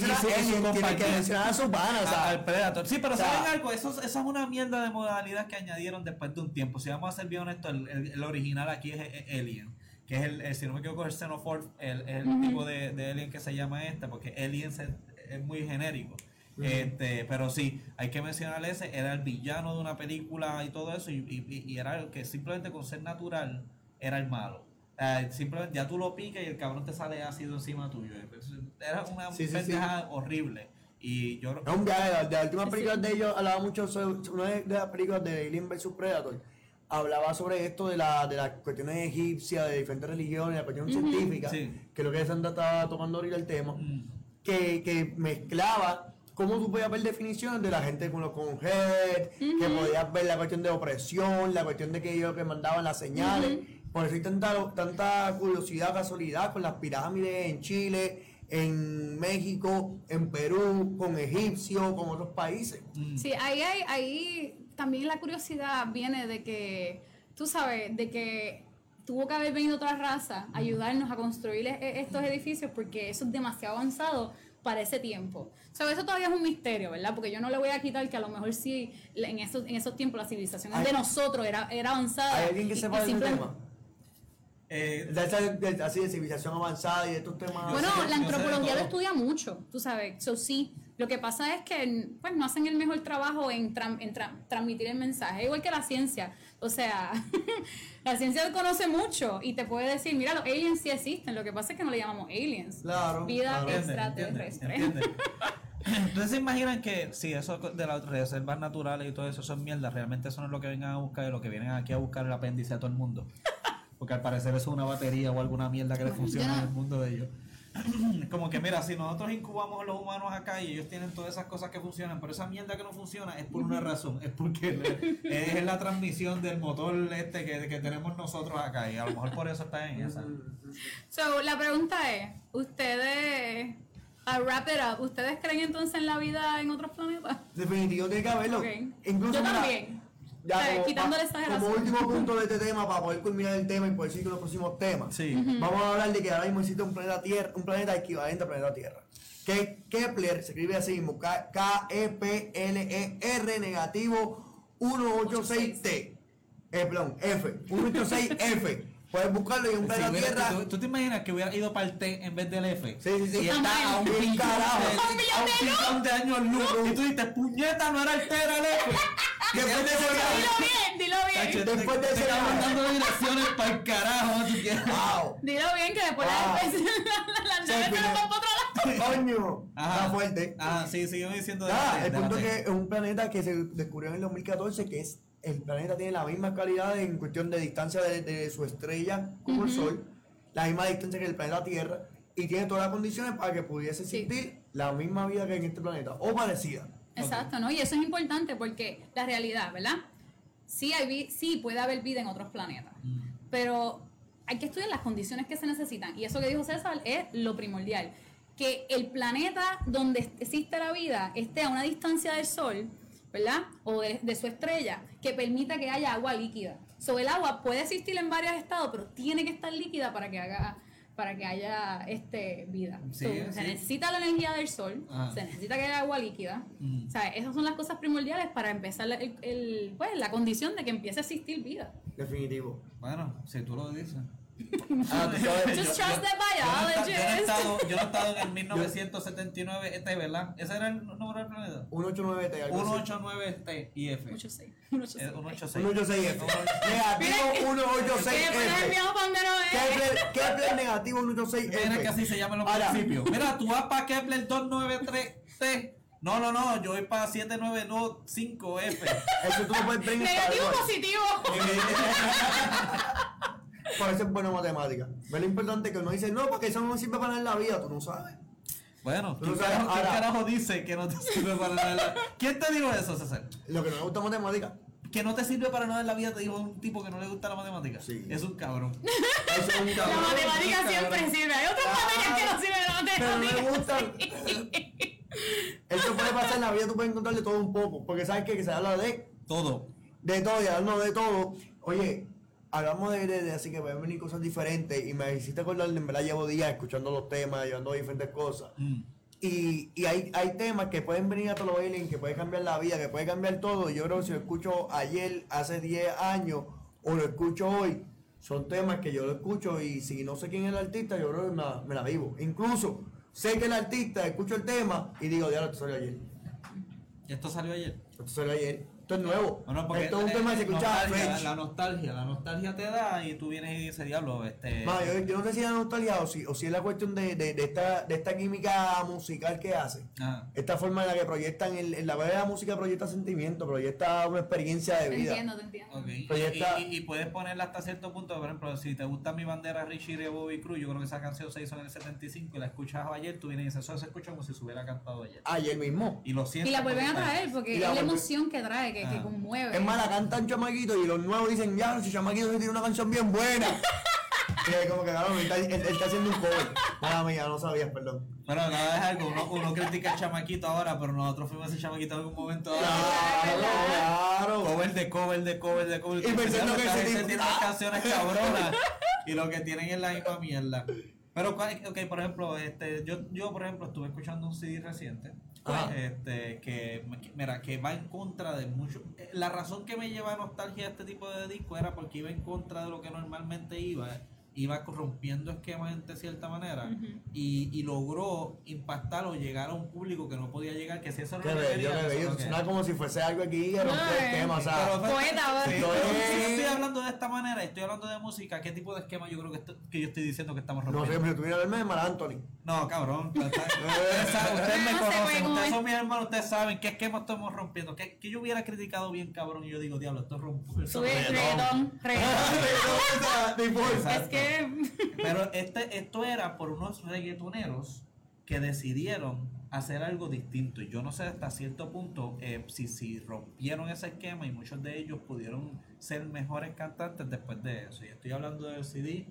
Speaker 1: compañía.
Speaker 2: mencionar a sus vanas, o sea,
Speaker 1: al Predator. Sí, pero ¿saben algo? Eso, eso es una mierda de modalidad que añadieron después de un tiempo. Si vamos a ser bien honestos, el, el- el original aquí es, Alien. Que es el, el- si no me equivoco, el Xenophore, el, tipo de, de Alien que se llama este, porque Alien se- es muy genérico. Este, pero sí, hay que mencionar ese, era el villano de una película y todo eso, y, y- y era el que simplemente con ser natural era el malo. Eh, simplemente ya tú lo picas y el cabrón te sale ácido encima tuyo. Era una
Speaker 2: Sí, sí, sí.
Speaker 1: pendejada horrible. Y yo
Speaker 2: Es un viaje, de las últimas
Speaker 3: Sí.
Speaker 2: películas de ellos hablaba mucho sobre, una de las películas de Alien vs Predator, hablaba sobre esto de, la, de las cuestiones egipcias, de diferentes religiones, la cuestión científica,
Speaker 1: Sí.
Speaker 2: que es lo que Sandra estaba tomando ahorita el tema,
Speaker 1: Mm.
Speaker 2: que, que mezclaba cómo tú podías ver definiciones de la gente con los con head, que podías ver la cuestión de opresión, la cuestión de que ellos que mandaban las señales. Por eso hay tanta, tanta curiosidad, casualidad con las pirámides en Chile, en México, en Perú, con egipcios, con otros países.
Speaker 1: Mm.
Speaker 3: Sí, ahí, hay, ahí también la curiosidad viene de que, tú sabes, de que tuvo que haber venido otra raza a ayudarnos a construir e- estos edificios porque eso es demasiado avanzado para ese tiempo. O sea, eso todavía es un misterio, ¿verdad? Porque yo no le voy a quitar que a lo mejor sí, en esos, en esos tiempos la civilización
Speaker 2: Hay-
Speaker 3: de nosotros era, era avanzada.
Speaker 2: ¿Hay alguien que sepa
Speaker 3: y
Speaker 2: tema?
Speaker 1: Eh,
Speaker 2: De esa- de- así de civilización avanzada y de estos temas.
Speaker 3: Bueno, la antropología lo estudia mucho, tú sabes. So, sí, lo que pasa es que pues, no hacen el mejor trabajo en, tran- en tra- transmitir el mensaje, igual que la ciencia. O sea, (laughs) la ciencia conoce mucho y te puede decir, mira, los aliens sí existen, lo que pasa es que no le llamamos aliens.
Speaker 2: Claro,
Speaker 3: Vida
Speaker 2: claro.
Speaker 3: extraterrestre. (laughs)
Speaker 1: Entonces se imaginan que si eso de las reservas naturales y todo eso son mierdas, realmente eso no es lo que vengan a buscar, lo que vienen aquí a buscar el apéndice a todo el mundo. Porque al parecer eso es una batería o alguna mierda que le funciona en el mundo de ellos. (clears throat) Como que mira, si nosotros incubamos a los humanos acá y ellos tienen todas esas cosas que funcionan, pero esa mierda que no funciona es por una razón, es porque es la transmisión del motor este que, que tenemos nosotros acá y a lo mejor por eso está en esa.
Speaker 3: So, la pregunta es, ustedes, a wrap it up, ¿ustedes creen entonces en la vida en otros planetas?
Speaker 2: Definitivo tiene que haberlo.
Speaker 3: Ok.
Speaker 2: Incluso
Speaker 3: Yo
Speaker 2: mira,
Speaker 3: también.
Speaker 2: Ya
Speaker 3: O sea,
Speaker 2: como,
Speaker 3: quitando
Speaker 2: último punto de este tema, para poder culminar el tema y poder seguir con los próximos temas,
Speaker 1: Sí.
Speaker 2: vamos a hablar de que ahora mismo existe un planeta Tierra, un planeta equivalente al planeta Tierra. Que Kepler se escribe así mismo, K- K-E-P-L-E-R negativo 186T. Eh, perdón, F, 186F. Puedes buscarlo y un
Speaker 1: Sí,
Speaker 2: planeta Tierra.
Speaker 1: ¿tú, tú te imaginas que hubiera ido para el T en vez del F?
Speaker 2: Sí, sí, sí.
Speaker 1: Y está a un billón de años luz. Y tú dices, puñeta, no era el T, era el F.
Speaker 2: Después de ese
Speaker 3: Dilo bien, dilo bien.
Speaker 2: Después de
Speaker 1: te
Speaker 2: ese viaje.
Speaker 1: dando direcciones para el carajo. Tú quieres-
Speaker 2: Wow.
Speaker 3: Dilo bien que después
Speaker 2: Wow.
Speaker 3: la naves se para otro lado.
Speaker 2: Coño,
Speaker 1: Ajá.
Speaker 2: está fuerte.
Speaker 1: Ah, sí, sigamos diciendo
Speaker 2: Nada, el punto es que es un planeta que se descubrió en el 2014 que es el planeta tiene la misma calidad en cuestión de distancia de, de su estrella como el Sol, la misma distancia que el planeta Tierra y tiene todas las condiciones para que pudiese
Speaker 3: Sí.
Speaker 2: existir la misma vida que en este planeta o parecida.
Speaker 3: Exacto, ¿no? Y eso es importante porque la realidad, ¿verdad? Sí, hay vi- sí puede haber vida en otros planetas, pero hay que estudiar las condiciones que se necesitan. Y eso que dijo César es lo primordial. Que el planeta donde existe la vida esté a una distancia del Sol, ¿verdad? O de, de su estrella, que permita que haya agua líquida. Sobre el agua puede existir en varios estados, pero tiene que estar líquida para que haga para que haya este vida.
Speaker 1: Sí,
Speaker 3: So,
Speaker 1: sí.
Speaker 3: Se necesita la energía del sol,
Speaker 1: Ajá.
Speaker 3: se necesita que haya agua líquida.
Speaker 1: Mm.
Speaker 3: O sea, esas son las cosas primordiales para empezar el, el- pues, la condición de que empiece a existir vida.
Speaker 2: Definitivo.
Speaker 1: Bueno, si tú lo dices.
Speaker 2: Ah, tú sabes,
Speaker 3: Just
Speaker 1: Yo-
Speaker 3: trust
Speaker 1: yo-
Speaker 3: the
Speaker 1: yo no he esta- Yo no he
Speaker 3: biologist.
Speaker 1: estado, yo no he estado en el 1979, este, ¿verdad? ¿Ese era el número del planeta?
Speaker 2: 189T, algo así.
Speaker 1: 189T y F.
Speaker 3: Mucho seis, mucho
Speaker 1: Eh,
Speaker 3: seis.
Speaker 1: 186.
Speaker 2: 186F. Negativo
Speaker 3: Que después el
Speaker 2: 186F.
Speaker 3: enviamos para donde no es.
Speaker 2: Kepler, negativo
Speaker 1: Mira que
Speaker 2: 186F.
Speaker 1: así se llaman los municipios. Mira, tú vas para Kepler 293T. No, no, no, yo voy para 795F.
Speaker 2: Eso tú lo puedes
Speaker 3: Negativo positivo.
Speaker 2: Por eso es buena matemática. Ve lo importante que uno dice, no, porque eso no sirve para nada en la vida, tú no sabes.
Speaker 1: Bueno,
Speaker 2: Tú
Speaker 1: ¿quién
Speaker 2: sabes,
Speaker 1: carajo, quién carajo dice que no te sirve para nada? en la- ¿Quién te dijo eso, César?
Speaker 2: Lo que no me gusta matemática,
Speaker 1: Que no te sirve para nada en la vida, te dijo un tipo que no le gusta la matemática.
Speaker 2: Sí.
Speaker 1: Es un cabrón. (laughs)
Speaker 2: es un
Speaker 3: La
Speaker 2: cabrón.
Speaker 3: matemática
Speaker 1: cabrón.
Speaker 3: siempre sirve. Hay otras
Speaker 2: Ah,
Speaker 3: materias que no sirven la
Speaker 2: Pero no me
Speaker 3: matemática.
Speaker 2: gusta. Eso puede pasar en la vida, tú puedes encontrar de todo un poco. Porque sabes que, que se habla de,
Speaker 1: Todo.
Speaker 2: de todo y hablando de todo. Oye, hablamos de, así que pueden venir cosas diferentes. Y me hiciste acordar, en verdad llevo días escuchando los temas, llevando diferentes cosas.
Speaker 1: Mm.
Speaker 2: Y, y hay, hay temas que pueden venir a todo Alien, que pueden cambiar la vida, que puede cambiar todo. Yo creo que si lo escucho ayer, hace 10 años, o lo escucho hoy, son temas que yo lo escucho y si no sé quién es el artista, yo creo que me la, me la vivo. Incluso sé que el artista, escucho el tema y digo, diablo, esto salió ayer.
Speaker 1: Esto salió ayer.
Speaker 2: Esto salió ayer. Esto es nuevo.
Speaker 1: Bueno, porque
Speaker 2: esto es un
Speaker 1: eh,
Speaker 2: tema que se escucha
Speaker 1: nostalgia,
Speaker 2: fresh.
Speaker 1: la nostalgia, la nostalgia te da y tú vienes y dices, diablo, este...
Speaker 2: Ma, yo, yo no sé si es la nostalgia o si, o si es la cuestión de, de, de esta, de esta química musical que hace.
Speaker 1: Ah.
Speaker 2: Esta forma en la que proyectan, el, en la verdad la música proyecta sentimiento, proyecta una experiencia de
Speaker 3: Te
Speaker 2: vida.
Speaker 3: entiendo, te entiendo.
Speaker 1: Y, puedes ponerla hasta cierto punto, por ejemplo, si te gusta mi bandera Richie de Bobby Cruz, yo creo que esa canción se hizo en el 75 y la escuchas ayer, tú vienes y dices, eso se escucha como si se hubiera cantado ayer.
Speaker 2: Ayer mismo.
Speaker 1: Y lo sientes.
Speaker 3: Y la vuelven a traer porque es
Speaker 2: la
Speaker 3: la emoción que trae, que, que
Speaker 1: Ah.
Speaker 3: conmueve.
Speaker 2: Es más, la cantan chamaquito y los nuevos dicen, ya, si chamaquito se tiene una canción bien buena. (laughs) es como que, claro, él está, él- él está haciendo un cover. Nada mía, no sabías, perdón.
Speaker 1: Pero nada es algo, uno, uno critica al chamaquito ahora, pero nosotros fuimos ese chamaquito en algún momento. ahora.
Speaker 2: Claro, claro.
Speaker 1: Cover de cover de cover de cover.
Speaker 2: Y pensando que
Speaker 1: esa
Speaker 2: ese
Speaker 1: gente
Speaker 2: tipo-
Speaker 1: tiene unas canciones cabronas y lo que tienen es la misma mierda. Pero, ¿cuál- ok, por ejemplo, este, yo, yo, por ejemplo, estuve escuchando un CD reciente.
Speaker 2: Ajá.
Speaker 1: Este, que, mira, que va en contra de mucho. eh, La razón que me lleva nostalgia a este tipo de disco era porque iba en contra de lo que normalmente iba. Iba corrompiendo esquemas de cierta manera y, y logró impactar o llegar a un público que no podía llegar, que si eso no lo que no que-
Speaker 2: Suena como si fuese algo aquí y romper
Speaker 3: Ay.
Speaker 2: el tema, o sea.
Speaker 1: pero-
Speaker 3: Poeta,
Speaker 2: Esto
Speaker 1: si yo
Speaker 2: es-
Speaker 1: estoy hablando de esta manera, estoy hablando de música, ¿qué tipo de esquema yo creo que, esto- que yo estoy diciendo que estamos
Speaker 2: no sé,
Speaker 1: rompiendo?
Speaker 2: pero tú vienes a verme de Mar Anthony.
Speaker 1: No, cabrón. (laughs) Ustedes, me
Speaker 3: No sé,
Speaker 1: conocen, ustedes
Speaker 3: es.
Speaker 1: son mis hermanos, ustedes saben qué esquema estamos rompiendo. Que, que yo hubiera criticado bien, cabrón, y yo digo, diablo, esto rompe. esto
Speaker 3: Sube
Speaker 1: rompe".
Speaker 3: reggaetón, reggaetón. (laughs) Es
Speaker 2: Es
Speaker 1: Pero este, esto era por unos reggaetoneros que decidieron hacer algo distinto. Y yo no sé hasta cierto punto eh, si, si rompieron ese esquema y muchos de ellos pudieron ser mejores cantantes después de eso. Y estoy hablando del CD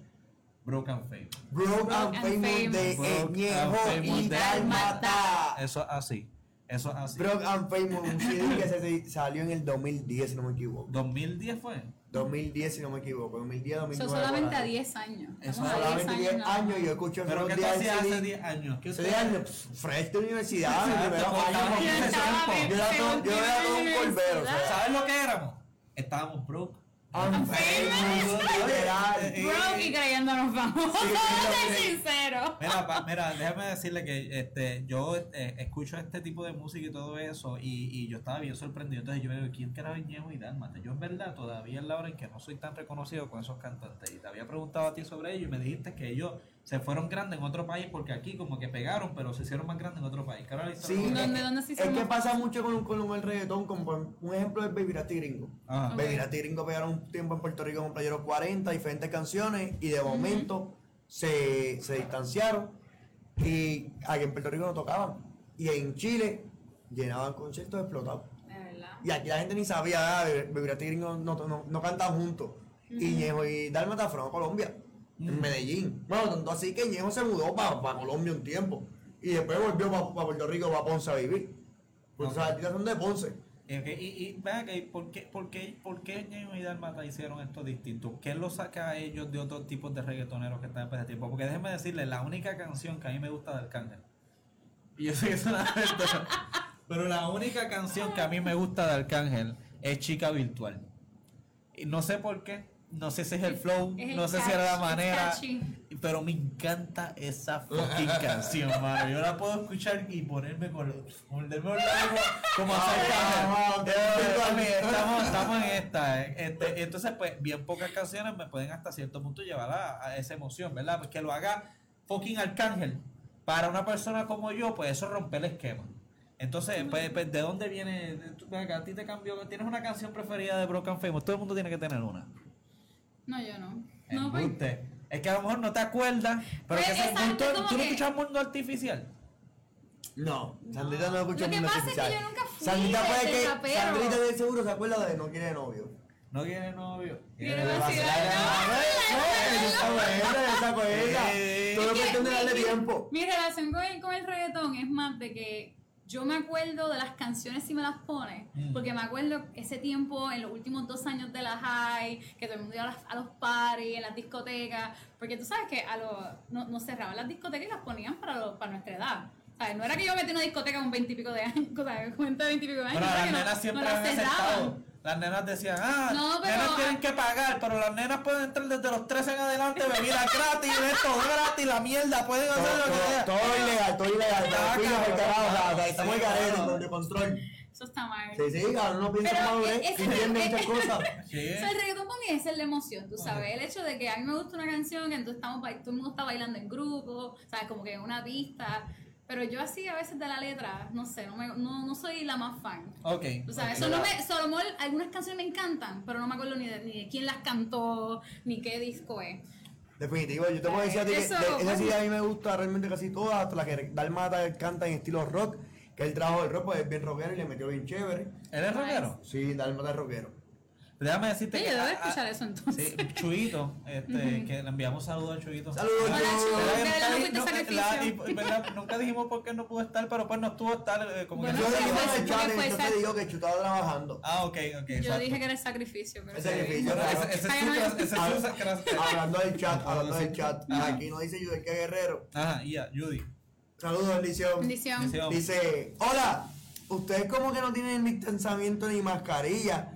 Speaker 1: Broken Fame.
Speaker 2: Broke and
Speaker 3: and
Speaker 2: Famous de Ñejo y
Speaker 1: de-
Speaker 2: Dálmata.
Speaker 1: Eso así. Eso es así.
Speaker 2: Brock and Famous, un CD que se salió en el 2010, si no me equivoco.
Speaker 1: 2010 fue.
Speaker 2: 2010, si no me equivoco. 2010,
Speaker 3: Eso
Speaker 2: 2009.
Speaker 3: solamente
Speaker 2: por
Speaker 3: a
Speaker 2: ahí.
Speaker 3: 10 años.
Speaker 1: Eso
Speaker 2: Solamente 10
Speaker 3: nada
Speaker 2: años
Speaker 3: más.
Speaker 2: y yo escucho
Speaker 1: Pero ¿qué hacías hace 10 años? ¿Qué usted
Speaker 2: 10 años, fresh de universidad, primeros
Speaker 1: porque
Speaker 2: años. Yo era todo- yo era todo un colbero, o sea,
Speaker 1: ¿Sabes lo que éramos? Estábamos broke.
Speaker 2: And famous, literal.
Speaker 3: Broke y creyéndonos vamos.
Speaker 2: Sí,
Speaker 3: Vamos a
Speaker 2: sí,
Speaker 3: ser
Speaker 2: sí.
Speaker 3: sinceros.
Speaker 1: Mira, pa- mira, déjame decirle que este, yo eh, escucho este tipo de música y todo eso y, y yo estaba bien sorprendido. Entonces yo me digo, ¿quién era Ñejo y Dálmata? Yo en verdad todavía en la hora en que no soy tan reconocido con esos cantantes y te había preguntado a ti sobre ellos y me dijiste que ellos se fueron grandes en otro país porque aquí como que pegaron, pero se hicieron más grandes en otro país. ¿Qué era la
Speaker 2: Sí,
Speaker 1: historia?
Speaker 3: ¿Dónde-
Speaker 2: es-
Speaker 3: dónde se
Speaker 2: es que pasa mucho con, con el reggaetón, como un ejemplo es Baby Rati Gringo.
Speaker 1: Ajá.
Speaker 2: Baby Rati Gringo pegaron un tiempo en Puerto Rico con Playero 40, diferentes canciones, y de momento se, se distanciaron, y aquí en Puerto Rico no tocaban. Y en Chile llenaban conciertos explotados. Y aquí la gente ni sabía, ah, Baby Baby Rati Gringo no, no, no cantan juntos. Y Ñejo y Dálmata fueron a Colombia, en Medellín. Bueno, tanto así que Ñejo se mudó para Colombia un tiempo. Y después volvió para Puerto Rico, para Ponce a vivir. Porque
Speaker 1: Ok.
Speaker 2: los artistas son de Ponce.
Speaker 1: Y, ok, y, y acá, ¿y ¿por qué, por qué, por qué Ñejo y Dálmata hicieron esto distinto? ¿Qué los saca a ellos de otros tipos de reggaetoneros que están en ese tiempo? Porque déjenme decirles, la única canción que a mí me gusta de Arcángel, y yo sé que es una verdad, pero la única canción que a mí me gusta de Arcángel es Chica Virtual. Y no sé por qué, no sé si es el flow,
Speaker 3: Es el
Speaker 1: no sé si era la manera, pero me encanta esa fucking canción, mano. Yo la puedo escuchar y ponerme con los labios como hace
Speaker 2: Ah,
Speaker 1: Arcángel. Eh, estamos, estamos en esta. eh. Este, entonces, pues, bien pocas canciones me pueden hasta cierto punto llevar a, a esa emoción, ¿verdad? Pues que lo haga fucking Arcángel. Para una persona como yo, pues eso rompe el esquema. Entonces, pues, pues, ¿de dónde viene? A ti te cambió. ¿Tienes una canción preferida de Broken Famous? Todo el mundo tiene que tener una.
Speaker 3: No, yo no. No, pues,
Speaker 1: Embuste. Es que a lo mejor no te acuerdas, pero
Speaker 3: Pues,
Speaker 1: que ese
Speaker 3: exacto,
Speaker 1: mundo,
Speaker 3: como
Speaker 1: tú no
Speaker 3: que-
Speaker 1: escuchas mundo artificial.
Speaker 2: No, Sandrita no escucha
Speaker 3: Lo que
Speaker 2: mundo
Speaker 3: pasa es que
Speaker 2: artificial.
Speaker 3: yo nunca fui
Speaker 2: Sandrita
Speaker 3: de-
Speaker 2: puede
Speaker 3: de
Speaker 2: que
Speaker 3: rapero.
Speaker 2: Sandrita de seguro se acuerda de no quiere novio.
Speaker 1: No quiere novio.
Speaker 3: Quiere
Speaker 1: Quiere
Speaker 3: vacilar.
Speaker 2: Esa buena, esa (laughs) buena.
Speaker 1: Sí.
Speaker 2: Todo
Speaker 3: Es que
Speaker 2: cuestión de darle
Speaker 3: mi-
Speaker 2: tiempo.
Speaker 3: Mi relación con el, con el reggaetón es más de que yo me acuerdo de las canciones si me las pone,
Speaker 1: Mm.
Speaker 3: porque me acuerdo ese tiempo, en los últimos dos años de la high, que todo el mundo iba a, las- a los parties, en las discotecas, porque tú sabes que a los, no, nos cerraban las discotecas y las ponían para, los- para nuestra edad. ¿Sabes? No era que yo metí una discoteca con veintipico de años, (laughs) o sea, con veintipico de años.
Speaker 1: Pero
Speaker 3: era
Speaker 1: las
Speaker 3: que no-
Speaker 1: nenas
Speaker 3: no
Speaker 1: siempre
Speaker 3: las cerraban.
Speaker 1: Las nenas decían, ah,
Speaker 3: No, pero-
Speaker 1: nenas tienen que pagar, pero las nenas pueden entrar desde los 13 en adelante, bebida (laughs) gratis, esto gratis, la mierda, pueden
Speaker 2: Todo,
Speaker 1: hacer lo que
Speaker 2: todo,
Speaker 1: sea.
Speaker 2: todo ilegal, todo ilegal. Todo al carajo, Estamos en carrera, de control.
Speaker 3: Eso está mal.
Speaker 2: Sí, sí, cabrón, no piensa
Speaker 3: e-
Speaker 2: madurez,
Speaker 3: ese-
Speaker 2: entiende muchas cosas. (laughs)
Speaker 1: Sí.
Speaker 3: O sea, el reggaetón para mí es el de emoción, tú sabes. El hecho de que a mí me gusta una canción, entonces estamos, todo el mundo está bailando en grupo, ¿sabes? Como que en una pista. Pero yo así a veces de la letra, no sé, no, me, no, no soy la más fan.
Speaker 1: Ok.
Speaker 3: O sea,
Speaker 1: ok.
Speaker 3: eso no me. Solo mo- algunas canciones me encantan, pero no me acuerdo ni de, ni de quién las cantó, ni qué disco es.
Speaker 2: Definitivo, yo te puedo decir a ti que
Speaker 3: Eso,
Speaker 2: de- esa sí a mí me gusta realmente casi todas, hasta la que Dalmata canta en estilo rock, que él trajo el rock, pues es bien rockero y le metió bien chévere.
Speaker 1: ¿Eres
Speaker 3: Nice.
Speaker 1: rockero?
Speaker 2: Sí, Dalmata es rockero.
Speaker 1: Déjame decirte
Speaker 3: Oye,
Speaker 1: que.
Speaker 3: debo escuchar eso entonces.
Speaker 1: Sí, Chuyito, este, que le enviamos saludos a Chuyito.
Speaker 2: Saludos,
Speaker 3: Hola,
Speaker 2: Chu.
Speaker 3: Chu.
Speaker 1: ¿Verdad que
Speaker 3: De verdad,
Speaker 1: nunca
Speaker 3: no
Speaker 1: di-
Speaker 3: fuiste
Speaker 1: no,
Speaker 3: sacrificio.
Speaker 1: la- y- ¿verdad? Nunca dijimos por qué no pudo estar, pero pues no estuvo estar eh, como
Speaker 3: Bueno,
Speaker 1: que
Speaker 2: Yo
Speaker 3: sí,
Speaker 2: le digo
Speaker 3: fue-
Speaker 2: en el yo te digo que Chu estaba trabajando.
Speaker 1: Ah, ok, ok.
Speaker 3: Yo
Speaker 1: exacto.
Speaker 3: dije que era el sacrificio, pero
Speaker 2: El sacrificio,
Speaker 3: no,
Speaker 2: Hablando del chat, hablando del chat. Aquí nos dice Judy que Guerrero.
Speaker 1: Ajá, y ya, Judy.
Speaker 2: Saludos, bendición.
Speaker 3: Bendición.
Speaker 2: Dice, hola, ustedes como que no tienen ni distanciamiento ni mascarilla.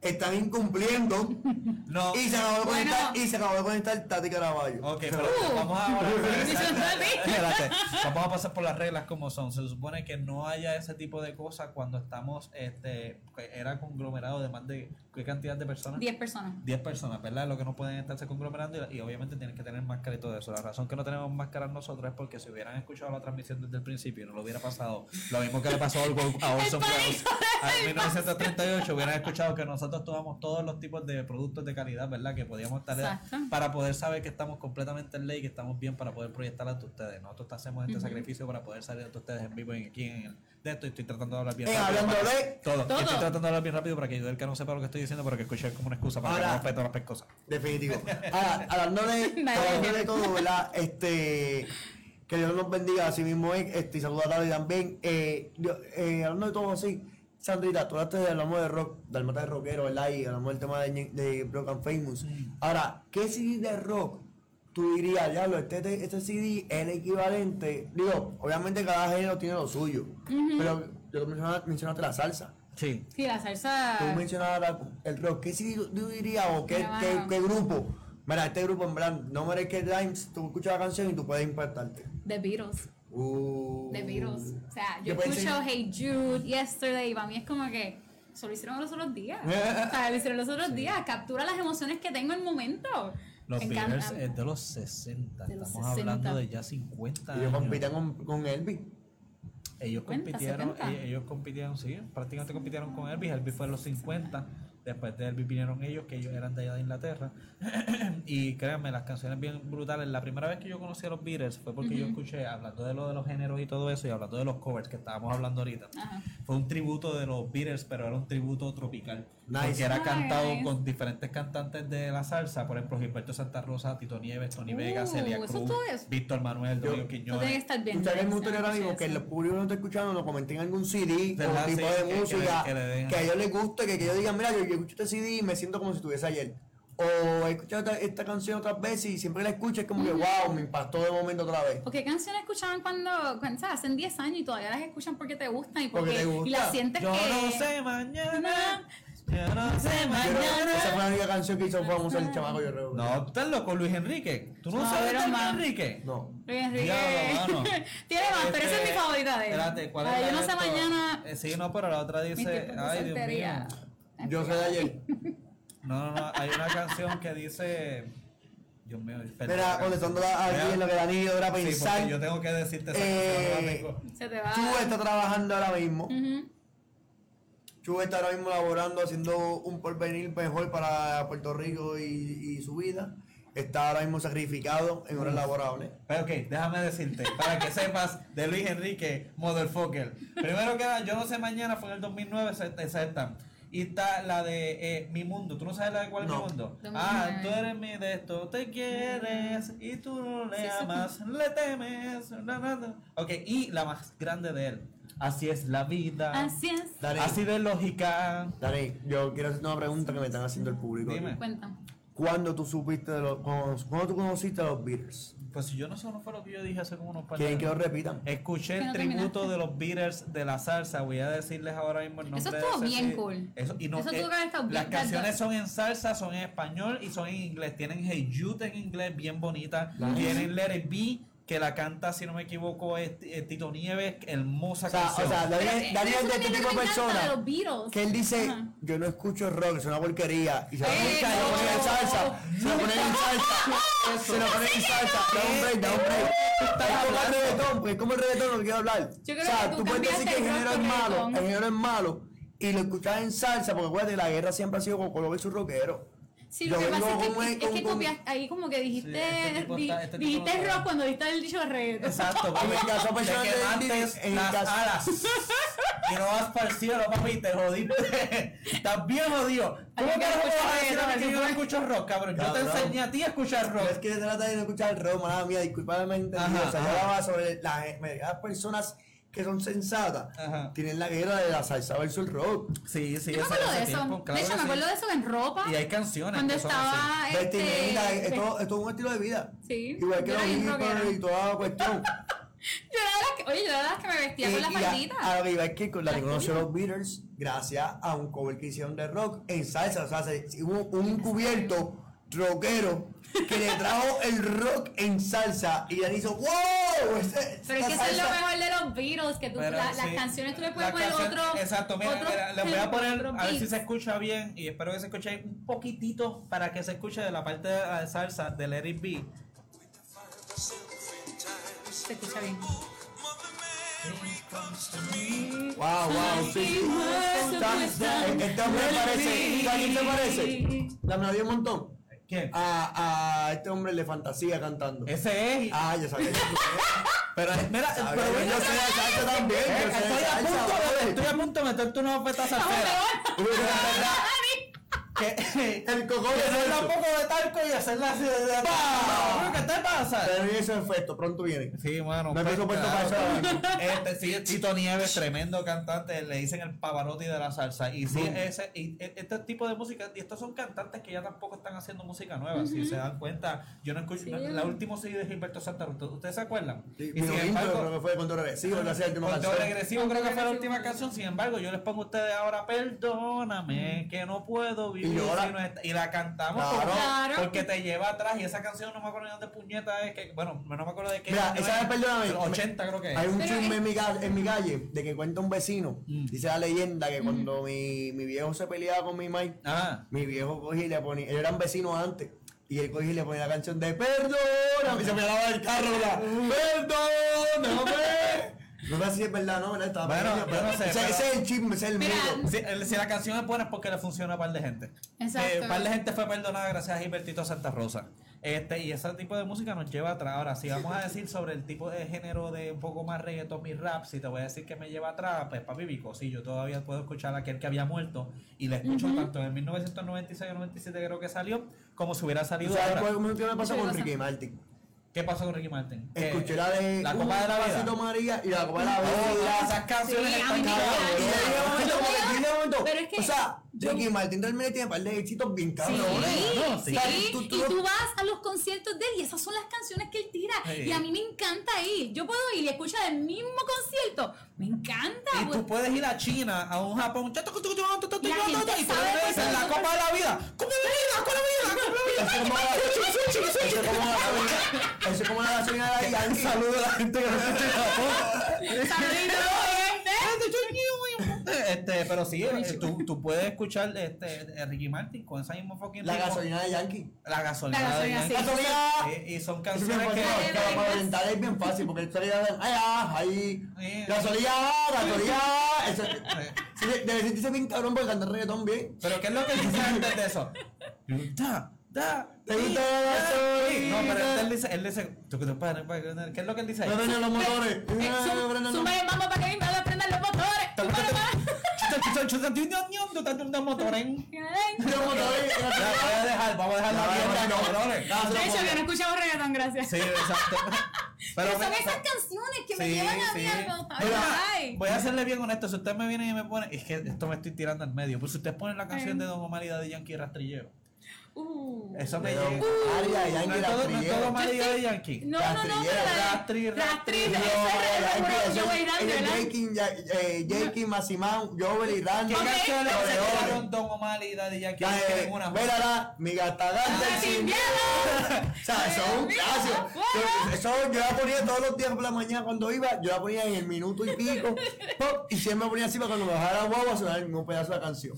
Speaker 2: Están incumpliendo. (laughs)
Speaker 1: No.
Speaker 2: Y se acabó de
Speaker 3: Bueno.
Speaker 2: conectar, y se acabó de conectar Tati Caraballo.
Speaker 1: Ok, pero
Speaker 3: Uh.
Speaker 1: vamos ahora. (laughs) Vamos a pasar por las reglas como son. Se supone que no haya ese tipo de cosas cuando estamos, este, que era conglomerado de más de, ¿qué cantidad de personas?
Speaker 3: 10 personas.
Speaker 1: 10 personas, ¿verdad? Lo que no pueden estarse conglomerando y, y obviamente tienen que tener máscara y todo eso. La razón que no tenemos máscaras nosotros es porque si hubieran escuchado la transmisión desde el principio y no lo hubiera pasado, lo mismo que le pasó a Orson (laughs) a Orson Welles en 1938, hubieran escuchado que nosotros tomamos todos los tipos de productos de calidad, ¿verdad? Que podíamos estar
Speaker 3: Exacto.
Speaker 1: para poder saber que estamos completamente en ley, que estamos bien para poder proyectar ante ustedes. Nosotros hacemos este sacrificio para poder salir ante ustedes en vivo en, aquí en el de esto y estoy tratando de hablar bien
Speaker 2: Eh,
Speaker 1: rápido.
Speaker 2: hablando
Speaker 1: para-
Speaker 2: de-
Speaker 1: todo.
Speaker 3: Todo.
Speaker 1: Estoy tratando de hablar bien rápido para que yo el que no sepa lo que estoy diciendo, pero que escuche como una excusa para
Speaker 2: Ahora-
Speaker 1: que no respete las pescosas.
Speaker 2: Definitivo. (laughs) Ahora, hablando de, (laughs) hablando todo, ¿verdad? Este. Que Dios nos bendiga, así mismo es, este, y saluda a Tati también. Eh, yo- eh, hablando de todo así, Sandrita, tú hablaste de hablamos de rock, del mata de rockero, ¿verdad? Y hablamos del tema de, de Brock and Famous. Ahora, ¿qué CD de rock tú dirías, ya lo, este, este, CD es el equivalente? Digo, obviamente cada género tiene lo suyo, pero yo mencionaste, mencionaste la salsa.
Speaker 1: Sí.
Speaker 3: Sí, la salsa.
Speaker 2: Tú mencionabas la- el rock. ¿Qué CD tú, dirías o qué,
Speaker 3: Mira,
Speaker 2: qué, qué grupo? Mira, este grupo en verdad, no me que Dimes, tú escuchas la canción y tú puedes impactarte.
Speaker 3: The Beatles.
Speaker 2: Uh,
Speaker 3: The Beatles. O sea, yo
Speaker 2: ¿Qué puede
Speaker 3: escucho
Speaker 2: ser?
Speaker 3: Hey Jude, Yesterday, y para mí es como que. Eso lo hicieron los otros días. (laughs) o sea, lo hicieron los otros días. Captura las emociones que tengo en el momento.
Speaker 1: Los
Speaker 3: Me
Speaker 1: Beatles
Speaker 3: encanta.
Speaker 1: es de los 60.
Speaker 3: De los
Speaker 1: Estamos
Speaker 3: 60.
Speaker 1: hablando de ya 50
Speaker 2: Ellos
Speaker 1: años.
Speaker 2: compiten con, con Elvis.
Speaker 1: Ellos
Speaker 3: 50,
Speaker 1: compitieron,
Speaker 3: 70.
Speaker 1: ellos, ellos compitieron, sí, prácticamente compitieron con Elvis. Elvis fue en los 50. Después de Elvis vinieron ellos, que ellos eran de allá de Inglaterra. (clears throat) y créanme, las canciones bien brutales. La primera vez que yo conocí a los Beatles fue porque yo escuché, hablando de lo de los géneros y todo eso, y hablando de los covers que estábamos hablando ahorita.
Speaker 3: Ajá.
Speaker 1: Fue un tributo de los Beatles, pero era un tributo tropical.
Speaker 2: Nice.
Speaker 1: Porque era
Speaker 3: Nice.
Speaker 1: cantado con diferentes cantantes de la salsa, por ejemplo, Gilberto Santa Rosa, Tito Nieves, Tony
Speaker 3: Uh,
Speaker 1: Vega, Celia
Speaker 3: eso
Speaker 1: Cruz. Víctor Manuel, Domingo Quiñones.
Speaker 3: estar bien.
Speaker 2: Ustedes me gustaría ahora mismo que el público no está escuchando nos comenten algún CD
Speaker 1: ¿Verdad?
Speaker 2: tipo de música
Speaker 1: que
Speaker 2: a ellos les guste, que, ellos digan, mira, yo, yo escucho este CD y me siento como si estuviese ayer. O he escuchado esta, esta canción otras veces y siempre la escucho es como que, wow, me impactó de momento otra vez.
Speaker 3: ¿O qué canciones escuchaban cuando, cuando ¿sabes? hacen 10 años y todavía las escuchan porque te gustan y
Speaker 2: Porque
Speaker 3: porque,
Speaker 2: te gusta.
Speaker 3: y las sientes
Speaker 1: Yo
Speaker 3: que
Speaker 1: no sé mañana. Yo no sé mañana.
Speaker 2: esa fue la única canción que hizo famoso el chamaco yo creo.
Speaker 1: No, tú estás loco, Luis Enrique. ¿Tú no,
Speaker 3: No,
Speaker 1: sabes de Luis. Enrique?
Speaker 2: No.
Speaker 3: Luis Enrique
Speaker 1: Diablo, (laughs)
Speaker 3: tiene más, pero esa es
Speaker 1: Este,
Speaker 3: mi favorita de él.
Speaker 1: Espérate, ¿cuál es
Speaker 3: de
Speaker 1: la
Speaker 3: yo no sé
Speaker 1: esto?
Speaker 3: mañana
Speaker 1: Eh, sí, no, pero la otra dice. Ay, Dios mío.
Speaker 2: Yo de ayer.
Speaker 1: No, no, no. Hay una canción que dice. Dios mío, espera.
Speaker 2: Mira, contestando aquí en lo que Dani
Speaker 1: Sí, porque
Speaker 2: pensar.
Speaker 1: yo tengo que decirte esa
Speaker 2: Eh,
Speaker 1: canción. no.
Speaker 3: Se te va.
Speaker 2: Chu está trabajando ahora mismo.
Speaker 3: Ujú.
Speaker 2: Chu está ahora mismo laborando, haciendo un porvenir mejor para Puerto Rico y, y su vida. Está ahora mismo sacrificado en horas laborables.
Speaker 1: Pero ok, déjame decirte, para que sepas de Luis Enrique, Motherfucker. Primero que nada, yo no sé mañana, fue en el 2009, esa esa está. Y está la de eh, Mi Mundo. ¿Tú no sabes la de cuál es
Speaker 2: No.
Speaker 1: Mi Mundo?
Speaker 3: 2009.
Speaker 1: Ah, tú eres mi de esto, te quieres y tú no le
Speaker 3: Sí, sí.
Speaker 1: amas, le temes. na, na, na. Ok, y la más grande de él. Así es la vida.
Speaker 3: Así es.
Speaker 1: Así de lógica.
Speaker 2: Dani, yo quiero hacerte una pregunta que me están haciendo el público.
Speaker 1: Dime.
Speaker 3: Cuenta.
Speaker 2: ¿Cuándo tú supiste de los, cuando, cuándo tú conociste a los Beatles?
Speaker 1: Pues si yo no sé, no fue lo que yo dije hace como unos par de
Speaker 2: ¿Quieren que lo repitan?
Speaker 1: Escuché el
Speaker 3: no
Speaker 1: tributo
Speaker 3: terminaste.
Speaker 1: de los Beatles de la salsa. Voy a decirles ahora mismo el nombre
Speaker 3: Eso
Speaker 1: de
Speaker 3: estuvo
Speaker 1: ese
Speaker 3: bien cool.
Speaker 1: Eso, y no,
Speaker 3: Eso
Speaker 1: eh,
Speaker 3: bien-
Speaker 1: las canciones son en salsa, son en español y son en inglés. Tienen Hey Jude en inglés, bien bonita. Tienen Let It Be, que la canta, si no me equivoco, es, eh, Tito Nieves. Hermosa
Speaker 2: O sea,
Speaker 1: canción.
Speaker 2: o sea, Dani,
Speaker 3: Pero,
Speaker 2: Dani
Speaker 3: eso
Speaker 2: es de este tipo de persona
Speaker 3: los
Speaker 2: que él dice,
Speaker 3: Ajá.
Speaker 2: yo no escucho rock, es una porquería. Y se lo ponen en salsa, se lo ponen en
Speaker 3: no.
Speaker 2: salsa, se lo ponen en salsa, se lo ponen en salsa. Da un break, da un break. Es como el reggaetón, es como el reggaetón que quiero hablar.
Speaker 3: Yo creo
Speaker 2: o sea,
Speaker 3: que tú
Speaker 2: tú puedes decir que el género es malo, el género es malo, y lo escuchas en salsa, porque acuérdate, la guerra siempre ha sido con Colo su rockero.
Speaker 3: Sí, lo
Speaker 2: Yo
Speaker 3: que pasa es que, es, es que copias- ahí como que dijiste,
Speaker 1: Sí, este
Speaker 3: di-
Speaker 1: está- este
Speaker 3: dijiste
Speaker 1: no
Speaker 3: rock cuando dijiste el dicho de reggaetón.
Speaker 1: Exacto,
Speaker 2: En el caso personal en
Speaker 1: las
Speaker 2: caso-
Speaker 1: alas. (laughs) Y no vas para el cielo, papi, te jodiste. (laughs) Estás bien jodido. ¿Cómo
Speaker 3: que escuchar
Speaker 1: vas a decir a mí que yo no escucho rock, cabrón? Yo te enseñé a ti a escuchar
Speaker 2: Pero es
Speaker 1: rock.
Speaker 2: que se trata de no escuchar rock, mala mía, disculpadme entendido. O sea, yo hablaba sobre las, las personas que son sensatas.
Speaker 1: Ajá.
Speaker 2: Tienen la guerra de la salsa versus el rock.
Speaker 1: Sí, sí,
Speaker 3: Yo me acuerdo de eso.
Speaker 1: tiempo, claro
Speaker 3: de hecho, me
Speaker 1: sí.
Speaker 3: acuerdo de eso en ropa.
Speaker 1: Y hay canciones
Speaker 3: Cuando
Speaker 1: que son
Speaker 3: estaba.
Speaker 2: Vestimenta,
Speaker 3: este,
Speaker 2: esto, esto es un estilo de vida.
Speaker 3: Sí,
Speaker 2: Igual que los y toda la cuestión. (laughs)
Speaker 3: Yo era de las que, oye, yo era de las que me vestía con la
Speaker 2: Y- y a- iba es que con la que conoció los Beatles gracias a un cover que hicieron de rock en salsa. O sea, se- hubo un cubierto rockero que le trajo el rock en salsa y él hizo ¡Wow! Ese-
Speaker 3: Pero es que eso es lo mejor de los Beatles, que tú,
Speaker 1: Pero
Speaker 3: la-
Speaker 1: sí.
Speaker 3: las canciones tú le puedes
Speaker 1: La
Speaker 3: poner
Speaker 1: canción-
Speaker 3: otro.
Speaker 1: Exacto, mira,
Speaker 3: otro-
Speaker 1: mira, les voy a poner, a ver si se escucha bien y espero que se escuche un poquitito para que se escuche de la parte de la salsa de Let It Be.
Speaker 3: Se escucha bien.
Speaker 2: Wow, wow, sí. Está- Este hombre parece, ¿sabes a quién se parece? La melodía un montón.
Speaker 1: ¿Quién?
Speaker 2: A, a este hombre de fantasía cantando.
Speaker 1: Ese es.
Speaker 2: Ah, ya sabía. (laughs)
Speaker 1: Pero mira,
Speaker 2: Sabía,
Speaker 1: pero
Speaker 2: yo sé de salsa también.
Speaker 1: Eh,
Speaker 2: yo
Speaker 1: estoy, a punto de,
Speaker 2: brother.
Speaker 1: estoy a punto de meterte una oferta salsera. De que, (laughs)
Speaker 2: El de
Speaker 1: hacerle un poco de talco y hacerla así de, de-. ¿Qué te pasa?
Speaker 2: Pero y ese efecto, pronto viene.
Speaker 1: Sí, bueno,
Speaker 2: No hay
Speaker 1: pues, claro.
Speaker 2: para eso.
Speaker 1: Este, sí, Tito Nieves, tremendo cantante, le dicen el Pavarotti de la salsa. Y sí, ese, y e- este tipo de música, y estos son cantantes que ya tampoco están haciendo música nueva. Si se dan cuenta, yo no escucho,
Speaker 3: Sí.
Speaker 1: la última CD de Gilberto Santa Rosa, ¿ustedes se acuerdan?
Speaker 2: Sí,
Speaker 1: y sin embargo,
Speaker 2: creo que fue con regresivo, la última
Speaker 1: Control
Speaker 2: canción.
Speaker 1: regresivo
Speaker 3: Control
Speaker 1: creo que fue la última canción, sin embargo yo les pongo a ustedes ahora perdóname que no puedo vivir
Speaker 2: Y
Speaker 1: no está-". y la cantamos
Speaker 2: Claro.
Speaker 1: porque,
Speaker 3: Claro.
Speaker 1: porque te lleva atrás y esa canción no me acuerdo ni dónde puñeta es que bueno no me acuerdo de qué
Speaker 2: Mira, esa
Speaker 1: es,
Speaker 2: perdóname.
Speaker 1: pero 80 creo que es
Speaker 2: Hay un
Speaker 3: Pero
Speaker 2: chisme
Speaker 3: es-
Speaker 2: en mi, en mi calle de que cuenta un vecino.
Speaker 1: Mm.
Speaker 2: Dice la leyenda que cuando mi, mi viejo se peleaba con mi mai,
Speaker 1: ah
Speaker 2: mi viejo cogía y le ponía. Ellos eran vecinos antes. Y él cogía y le ponía la canción de Perdóname. Y se me daba el carro, ¿verdad? Perdóname. No sé si es verdad, ¿no?
Speaker 1: Bueno, yo no sé,
Speaker 2: ese,
Speaker 1: pero-
Speaker 2: ese es el chisme, ese es el
Speaker 3: Mira,
Speaker 2: mito.
Speaker 1: si, el- si la canción es buena es porque le funciona a par de gente
Speaker 3: Exacto.
Speaker 1: Eh, par de gente fue perdonada gracias a Gilbertito Santa Rosa este y ese tipo de música nos lleva atrás ahora si vamos a decir sobre el tipo de género de un poco más reggaeton y rap si te voy a decir que me lleva atrás pues papi Vico sí yo todavía puedo escuchar a aquel que había muerto y le escucho tanto en el 1996 o 97 creo que salió como si hubiera salido
Speaker 2: ¿Sabes
Speaker 1: ahora
Speaker 2: cuál- cómo- qué me pasó
Speaker 3: ¿Qué
Speaker 2: con? Ricky Martin?
Speaker 1: ¿Qué pasó con Ricky Martin?
Speaker 2: Escuché la de
Speaker 1: la copa de la vida
Speaker 2: María y la copa de la
Speaker 1: Oh,
Speaker 2: vida.
Speaker 1: esas canciones
Speaker 3: Sí, a
Speaker 1: están
Speaker 2: y yo yo
Speaker 3: Pero es que
Speaker 2: o sea,
Speaker 3: yo-
Speaker 2: Ricky Martin realmente tiene un par de éxitos bien
Speaker 3: Sí,
Speaker 2: cabrones.
Speaker 1: no,
Speaker 3: sí,
Speaker 1: sí.
Speaker 2: O sea, tú- tú-
Speaker 3: y tú vas a los conciertos de él y esas son las canciones que él tira.
Speaker 1: Sí.
Speaker 3: Y a mí me encanta ir. Yo puedo ir y escuchar el mismo concierto. Me encanta.
Speaker 1: Y
Speaker 3: pues.
Speaker 1: tú puedes ir a China, a un Japón, y
Speaker 3: La gente
Speaker 1: puedes decir
Speaker 3: por
Speaker 1: la copa de la vida. ¡Come la vida! ¡Come la vida! ¡Come la
Speaker 2: Eso es como la- gasolina- eso es como la gasolina de Yankee.
Speaker 1: Saludos a la gente que escucha Japón. (laughs) Este, pero sí, eh, tú, tú puedes escuchar este, eh, Ricky Martin con esa misma fucking
Speaker 2: La
Speaker 1: ritmo.
Speaker 2: gasolina de Yankee.
Speaker 1: La gasolina.
Speaker 3: La gasolina,
Speaker 1: de
Speaker 3: sí.
Speaker 1: Yankee.
Speaker 2: ¡Gasolina!
Speaker 1: Y, y son canciones que.
Speaker 2: pero para orientar es bien fácil porque esto ya ay, ah, ahí.
Speaker 1: Sí.
Speaker 2: Gasolina, gasolina. Eso, sí, debe sentirse bien cabrón porque canta reggaetón bien.
Speaker 1: Pero ¿qué es lo que dice antes de eso? Da, da.
Speaker 2: ¿Te gusta
Speaker 1: sí,
Speaker 2: la gasolina?
Speaker 1: sí. No, pero él dice, él dice, tú que tú padre, padre, ¿qué es lo que él dice?
Speaker 2: No prenden los motores.
Speaker 3: Eh, el mambo para que me prendan
Speaker 1: motoren.
Speaker 2: Los motores.
Speaker 1: Ya, voy a dejar, vamos a dejar la
Speaker 3: De hecho, que no escuchamos reggaetón, gracias.
Speaker 1: Sí, exacto.
Speaker 3: Pero son
Speaker 1: me-
Speaker 3: esas canciones que me llevan a mí
Speaker 1: sí. Voy a serle bien honesto. Si usted me viene y me pone. Es que esto me estoy tirando al medio. Pues si usted pone la canción de Don Omar y de Yankee Rastrillero.
Speaker 3: Uh.
Speaker 1: Eso me llega.
Speaker 2: Aria,
Speaker 1: No
Speaker 2: Yankee,
Speaker 1: es todo, no todo y de Yankee.
Speaker 3: No, no, no, pero la
Speaker 1: Rastri, rastri,
Speaker 3: el.
Speaker 2: Jakey, Massimán, Jovel y Randy.
Speaker 1: ¿Qué canciones Don Omar y Daddy Yankee? No tienen una.
Speaker 2: Mírala, mi gata grande
Speaker 3: Ah,
Speaker 2: sin. (laughs) O sea, eso es un
Speaker 3: Mira,
Speaker 2: clásico.
Speaker 3: fuera.
Speaker 2: Eso yo la ponía todos los días por la mañana cuando iba, yo la ponía en el minuto y pico, y siempre ponía así para cuando me bajara la guagua sonar un pedazo de la canción.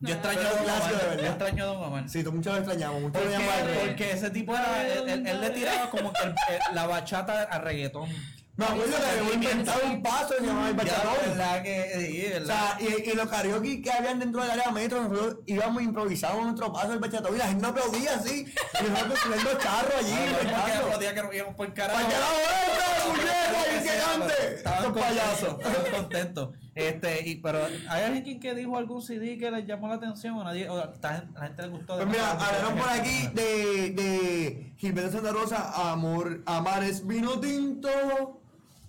Speaker 1: Yo extraño a Don Omar. Yo extraño a Don Omar.
Speaker 2: Sí, tú muchos lo extrañamos,
Speaker 1: Porque, ese tipo era, él, él- él le tiraba como que el- el- la bachata a reggaetón.
Speaker 2: Me acuerdo que habíamos inventado un paso y llamaba el bachatón.
Speaker 1: verdad que sí,
Speaker 2: O sea, y, y los karaoke que habían dentro del área metro, nosotros íbamos improvisábamos nuestro paso del bachatón y la gente no aplaudía así. Y nosotros subiendo charro allí,
Speaker 1: días que nos íbamos por carajo.
Speaker 2: ¡Para que la vuelta, muñeca! ¡Y que cante!
Speaker 1: Estaban
Speaker 2: Estos payasos.
Speaker 1: contentos, estaban contentos. Este, y, pero ¿hay alguien que dijo algún CD que les llamó la atención o nadie, o a la la gente le gustó?
Speaker 2: Pues mira, hablaron por aquí de, de Gilberto Santa Rosa, Amor, Amar es vino tinto.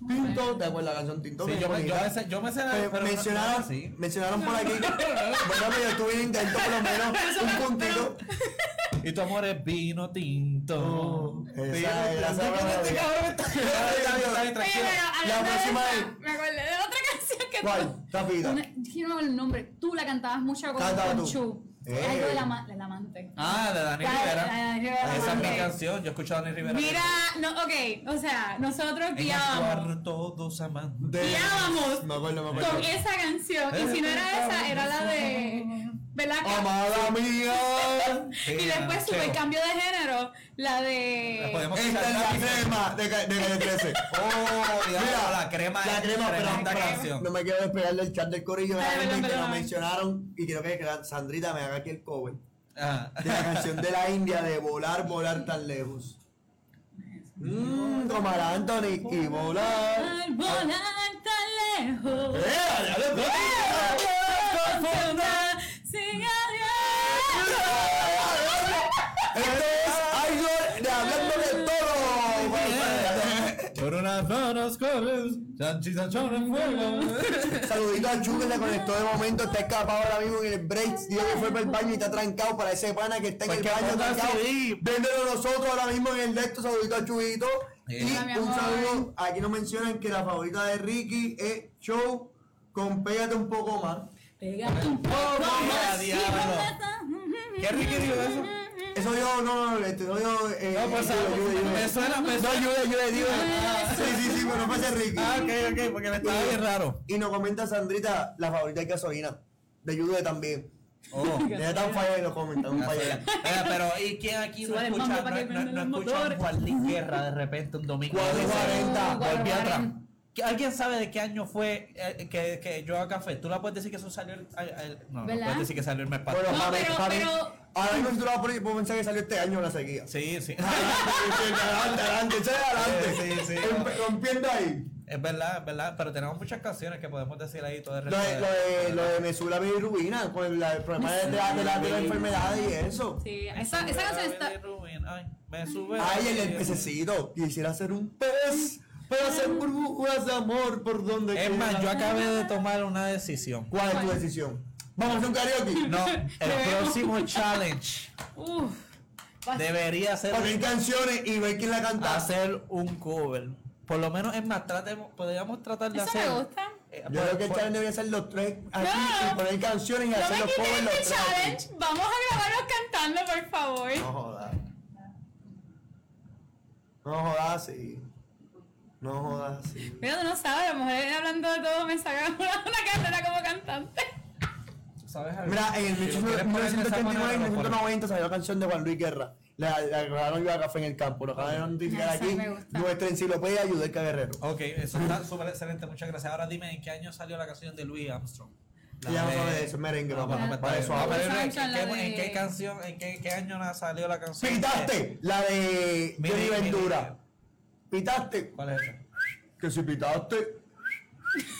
Speaker 2: Tinto, ¿te acuerdas la canción Tinto?
Speaker 1: Sí, yo me, yo me sé, yo me sé
Speaker 2: Eh,
Speaker 1: pero no-
Speaker 2: mencionaron,
Speaker 1: no, sí.
Speaker 2: mencionaron por aquí. bueno, pero yo estuve en intento por lo menos (laughs) un puntito.
Speaker 1: Y tu amor es vino tinto.
Speaker 2: Oh, esa la La próxima es-
Speaker 3: Me acordé de otra (laughs)
Speaker 2: ¿Cuál?
Speaker 3: Una- yo no el nombre. Tú la cantabas mucho con,
Speaker 2: Cántala
Speaker 3: con
Speaker 2: tú.
Speaker 3: Chu.
Speaker 2: Eh.
Speaker 3: Algo del ama- del amante.
Speaker 1: Ah, de Dani
Speaker 3: La-
Speaker 1: Rivera.
Speaker 3: la de Dani Rivera,
Speaker 1: Esa es mi canción. Yo escucho a Dani Rivera.
Speaker 3: Mira, no, ok, o sea, nosotros guiábamos,
Speaker 1: cuarto dos amantes.
Speaker 2: De-
Speaker 3: guiábamos
Speaker 2: Me acuerdo, me acuerdo.
Speaker 3: con esa canción. Y si no era esa, era la de. ¿Verdad?
Speaker 2: Amada mía.
Speaker 1: Sí,
Speaker 3: Y después
Speaker 1: ah,
Speaker 3: sube el cambio de género, la de.
Speaker 2: Esta es la crema de, ca- de calle 13.
Speaker 1: Oh,
Speaker 2: Mira,
Speaker 1: la crema
Speaker 2: La crema, pero, no me quiero despegar del chat del corillo realmente lo mencionaron y quiero que Sandrita me haga aquí el cover
Speaker 1: Ajá.
Speaker 2: de la canción de la India de volar, volar tan lejos. Mmm, tomar a Anthony y volar.
Speaker 3: Volar tan lejos.
Speaker 2: ¡Eh! ¡Ya le
Speaker 1: en fuego. (laughs)
Speaker 2: Saludito a Chu que se conectó de momento, está escapado ahora mismo en el break. Dijo que fue para el baño y está trancado para ese pana que está en
Speaker 1: Pues
Speaker 2: el baño trancado.
Speaker 1: CD.
Speaker 2: Viéndolo nosotros ahora mismo en el de esto, saludito a Chubito.
Speaker 1: Sí.
Speaker 2: Y un saludo, aquí nos mencionan que la favorita de Ricky es Show con Pégate un poco más.
Speaker 3: Pégate un poco más.
Speaker 1: ¿Qué Ricky dijo eso?
Speaker 2: Eso yo, no, no, este, no, yo, eh,
Speaker 1: No, pues,
Speaker 2: ayuda,
Speaker 1: ah,
Speaker 2: ayuda,
Speaker 1: me suena- me
Speaker 2: No,
Speaker 1: suena-
Speaker 2: ayuda, ayuda, ayuda. Sí, sí, sí, pero no pasa Ricky.
Speaker 1: Ah, ok, ok, porque me estaba bien raro.
Speaker 2: Y nos comenta Sandrita, la favorita de gasolina. De Jude también.
Speaker 1: Oh. (laughs)
Speaker 2: Está un falla y nos comenta, un falla.
Speaker 1: Pero ¿y quién aquí no escucha, no, no, no escucha Juan Guerra de repente un domingo?
Speaker 2: Cuatro
Speaker 1: Dice,
Speaker 2: cuarenta.
Speaker 1: Volví
Speaker 3: Cuatro
Speaker 1: atrás.
Speaker 3: cuarenta.
Speaker 1: ¿Que ¿Alguien sabe de qué año fue eh, que, que yo a café? ¿Tú la puedes decir que eso salió el, el- el- no, no puedes decir que salió el mes
Speaker 2: Bueno,
Speaker 1: pasado.
Speaker 3: No, pero-
Speaker 2: mí-
Speaker 3: pero-
Speaker 2: Ahora mismo si tú la vas a poner, puedo pensar que salió este año la sequía.
Speaker 1: Sí, (laughs) sí.
Speaker 2: adelante, adelante, adelante.
Speaker 1: Sí, sí, sí.
Speaker 2: Rompiendo ahí.
Speaker 1: Es verdad, es verdad, pero tenemos muchas canciones que podemos decir ahí todo el
Speaker 2: Lo de, lo de, lo de Mesura Bilirrubina, con el, el problema de, de, la- de, la, de la enfermedad y eso.
Speaker 3: Sí, esa, esa canción está.
Speaker 1: Ay, me sube.
Speaker 2: Ay, el, el pececito. Quisiera ser un pez para hacer burbujas de amor por donde
Speaker 1: Es más, yo acabé de tomar una decisión.
Speaker 2: ¿Cuál es tu decisión? ¿Vamos a hacer un karaoke?
Speaker 1: No, el (laughs) próximo challenge
Speaker 3: Uf.
Speaker 1: Debería ser
Speaker 2: Poner canciones y ver quién la canta.
Speaker 1: hacer un cover. Por lo menos, es más, tratemos, podríamos tratar de
Speaker 3: Eso
Speaker 1: hacer.
Speaker 3: me gusta.
Speaker 1: eh,
Speaker 2: Yo
Speaker 1: por-
Speaker 2: creo que el
Speaker 1: por-
Speaker 2: challenge debería ser los tres aquí
Speaker 3: No.
Speaker 2: y poner canciones y
Speaker 3: No
Speaker 2: hacer los covers los
Speaker 3: este
Speaker 2: tres.
Speaker 3: challenge. Vamos a grabarnos cantando, por favor.
Speaker 2: No jodas. No jodas, sí. No jodas, sí.
Speaker 3: Mira, tú no sabes, a lo mejor hablando de todo me saca una, (laughs) una carrera como cantante.
Speaker 1: ¿Sabes algo?
Speaker 2: Mira, en el
Speaker 1: Si lo quieres poner de esa
Speaker 2: 1989 y
Speaker 1: manera, lo pones.
Speaker 2: 1990 salió la canción de Juan Luis Guerra. La, la grabaron yo a café en el campo. Lo acaban de notificar aquí. Nuestra enciclopedia Yudelka Guerrero.
Speaker 1: Ok, eso está súper excelente, muchas gracias. Ahora dime, ¿en qué año salió la canción de Louis Armstrong? La
Speaker 2: Ya sabe de eso, merengue,
Speaker 1: No,
Speaker 2: Para eso habla.
Speaker 1: pero ¿en qué-
Speaker 3: canción, la
Speaker 1: ¿En qué canción, en qué, qué año salió la canción?
Speaker 2: Pitaste la de Johnny. Ventura. Pitaste.
Speaker 1: ¿Cuál es esa?
Speaker 2: Que si pitaste. (laughs)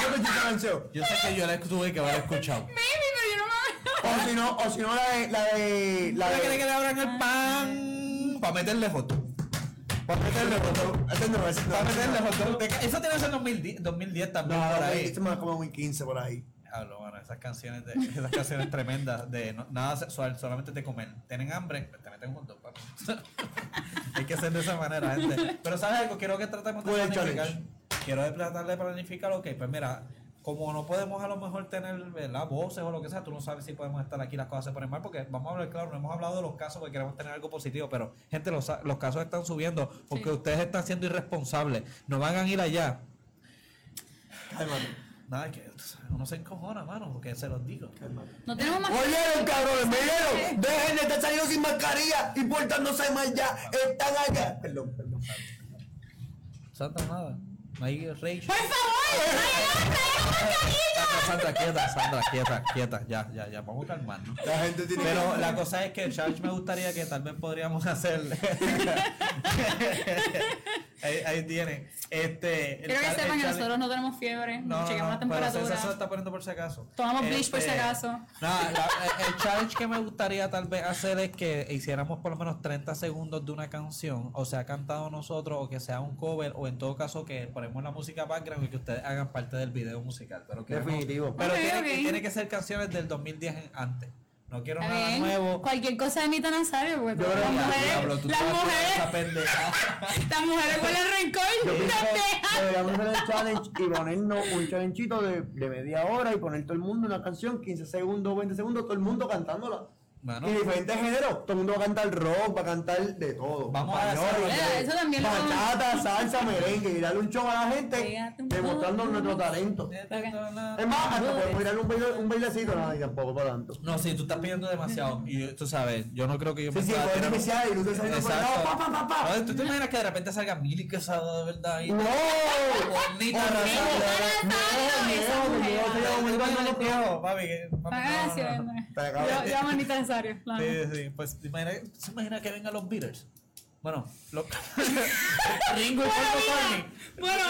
Speaker 2: Yo canción.
Speaker 1: Yo sé que yo la tuve que haber escuchado. (laughs)
Speaker 3: Maybe, pero yo no me
Speaker 2: O si no, o si no la de la de la
Speaker 1: ¿Para qué le
Speaker 2: de.
Speaker 1: que le abran el pan? Para meterle foto.
Speaker 2: Para meterle foto. No.
Speaker 1: Para meterle foto. Eso tiene que ser 2010, 2010 también
Speaker 2: No,
Speaker 1: por ahí.
Speaker 2: este más como 2015 por ahí.
Speaker 1: Hablo, bueno, esas canciones, de, esas canciones tremendas de no- nada sexual, solamente de comer. ¿Tienen hambre? Pues te meten un montón, papi. (laughs) Hay que ser de esa manera, gente. Pero ¿sabes algo? Quiero que tratemos de
Speaker 2: ¿Cuál es el
Speaker 1: planificar. Quiero tratar de planificar, ok, pues mira, como no podemos a lo mejor tener ¿verdad? voces o lo que sea, tú no sabes si podemos estar aquí, las cosas se ponen mal, porque vamos a hablar claro, no hemos hablado de los casos porque queremos tener algo positivo, pero gente, los, los casos están subiendo porque
Speaker 3: Sí.
Speaker 1: ustedes están siendo irresponsables. No van a ir allá.
Speaker 2: Cálmate.
Speaker 1: Nada, que uno se encojona, mano, porque se los digo.
Speaker 3: No tenemos más.
Speaker 2: Oyeron, cabrones, me oyeron. Dejen de estar saliendo sin mascarilla y portándose mal ya. Están allá. Perdón, perdón.
Speaker 1: Santa, nada. Hay rey.
Speaker 3: ¡Por favor!
Speaker 1: Sandra, Sandra, quieta, Sandra, quieta, quieta. Ya, ya, ya, vamos a calmarnos.
Speaker 2: La gente tiene
Speaker 1: Pero la cosa es que el challenge me gustaría que tal vez podríamos (laughs) hacer. (laughs) ahí, ahí tiene. Este,
Speaker 3: Quiero que sepan que nosotros no tenemos fiebre,
Speaker 1: No, no,
Speaker 3: chequeamos
Speaker 1: no,
Speaker 3: la
Speaker 1: pero
Speaker 3: temperatura.
Speaker 1: César se lo está poniendo por si acaso.
Speaker 3: Tomamos bleach por si
Speaker 1: Este,
Speaker 3: acaso.
Speaker 1: nada, la- el challenge que me gustaría tal vez hacer es que hiciéramos por lo menos 30 segundos de una canción, o sea, cantado nosotros, o que sea un cover, o en todo caso que ponemos la música background y que ustedes hagan parte del video musical. Pero queremos-
Speaker 2: Definitivo.
Speaker 1: Pero
Speaker 3: Ok,
Speaker 1: tiene,
Speaker 3: ok.
Speaker 1: Que, tiene que ser canciones del 2010 en- antes. No quiero nada
Speaker 3: bien.
Speaker 1: nuevo.
Speaker 3: Cualquier cosa de Anita Nazario, porque
Speaker 2: Yo creo
Speaker 3: las mujeres,
Speaker 1: Diablo, tú
Speaker 3: las mujeres, (laughs) las mujeres rencor,
Speaker 2: pienso
Speaker 3: te
Speaker 2: que deberíamos hacer el challenge y ponernos un challengito de, de media hora y poner todo el mundo una canción, 15 segundos, 20 segundos, todo el mundo cantándola. Y diferentes géneros. Todo el mundo va a cantar rock, va a cantar de todo.
Speaker 1: Vamos a hacerlo.
Speaker 3: eso también lo vamos-
Speaker 2: Bachata, salsa, merengue. Y darle un show a la gente demostrando nuestro talento. Es más, hasta podemos ir a un, baile, un bailecito, no, ni tampoco para tanto.
Speaker 1: No, sí, tú estás pidiendo demasiado. Y tú sabes, yo no creo que yo
Speaker 2: Sí, sí, poder especial y luces saliendo por pa, pa, pa, pa.
Speaker 1: No, ¿Tú te imaginas que de repente salga Mili Quesada de verdad? ahí?
Speaker 2: ¡No!
Speaker 1: Bonita.
Speaker 2: No, no, no, no, no, no, no, no, no.
Speaker 1: viejo, papi, que- papi, no,
Speaker 3: sí,
Speaker 1: no, no.
Speaker 3: no.
Speaker 2: Te acabo
Speaker 3: Yo, amo a Anita amo.
Speaker 1: Sí, sí, pues ¿te imaginas, ¿se imagina que vengan los Beatles? Bueno, los (laughs) Ringo y Paul McCartney.
Speaker 3: Bueno.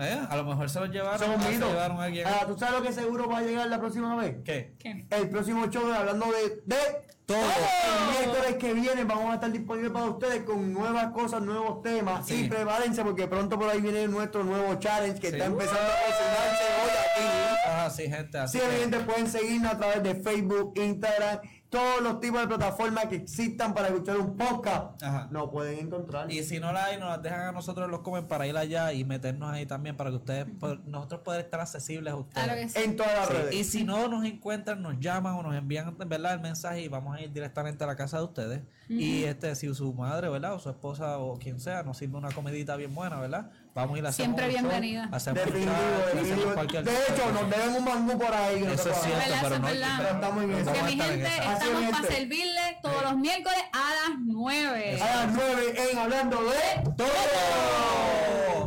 Speaker 1: Eh, A lo mejor se los llevaron,
Speaker 2: Son
Speaker 1: se llevaron a alguien.
Speaker 2: Ah, ¿Tú sabes lo que seguro va a llegar la próxima vez?
Speaker 1: ¿Qué?
Speaker 3: ¿Qué?
Speaker 2: El próximo show hablando de, de
Speaker 1: todo.
Speaker 2: El miércoles que viene vamos a estar disponibles para ustedes con nuevas cosas, nuevos temas.
Speaker 1: Sí.
Speaker 2: Y prepárense porque pronto por ahí viene nuestro nuevo challenge que
Speaker 1: Sí.
Speaker 2: está empezando a cocinarse hoy aquí.
Speaker 1: Ah, sí, gente. Así
Speaker 2: Sí,
Speaker 1: que-
Speaker 2: pueden seguirnos a través de Facebook, Instagram, todos los tipos de plataformas que existan para escuchar un podcast.
Speaker 4: Ajá.
Speaker 2: Nos pueden encontrar.
Speaker 1: Y si no la hay, nos las dejan a nosotros en los comentarios para ir allá y meternos ahí también para que ustedes, nosotros poder estar accesibles a ustedes.
Speaker 3: Claro que sí.
Speaker 2: en todas las
Speaker 1: Sí,
Speaker 2: redes.
Speaker 1: Y si no nos encuentran, nos llaman o nos envían ¿verdad? el mensaje y vamos a ir directamente a la casa de ustedes. Y este, si su madre, ¿verdad? O su esposa o quien sea nos sirve una comidita bien buena, ¿verdad? Vamos a ir a hacer
Speaker 3: Siempre bienvenida.
Speaker 1: Hacemos
Speaker 2: Definitivo, definitivo.
Speaker 1: hacemos
Speaker 2: De hecho, nos deben un mangú por ahí. que
Speaker 1: Eso es cierto,
Speaker 3: ¿Verdad?
Speaker 1: pero no,
Speaker 3: es verdad.
Speaker 2: Pero estamos en eso.
Speaker 3: Que mi gente, estamos
Speaker 2: es,
Speaker 3: para
Speaker 2: gente.
Speaker 3: servirle todos los miércoles a las 9.
Speaker 2: A las 9 en Hablando de Todo.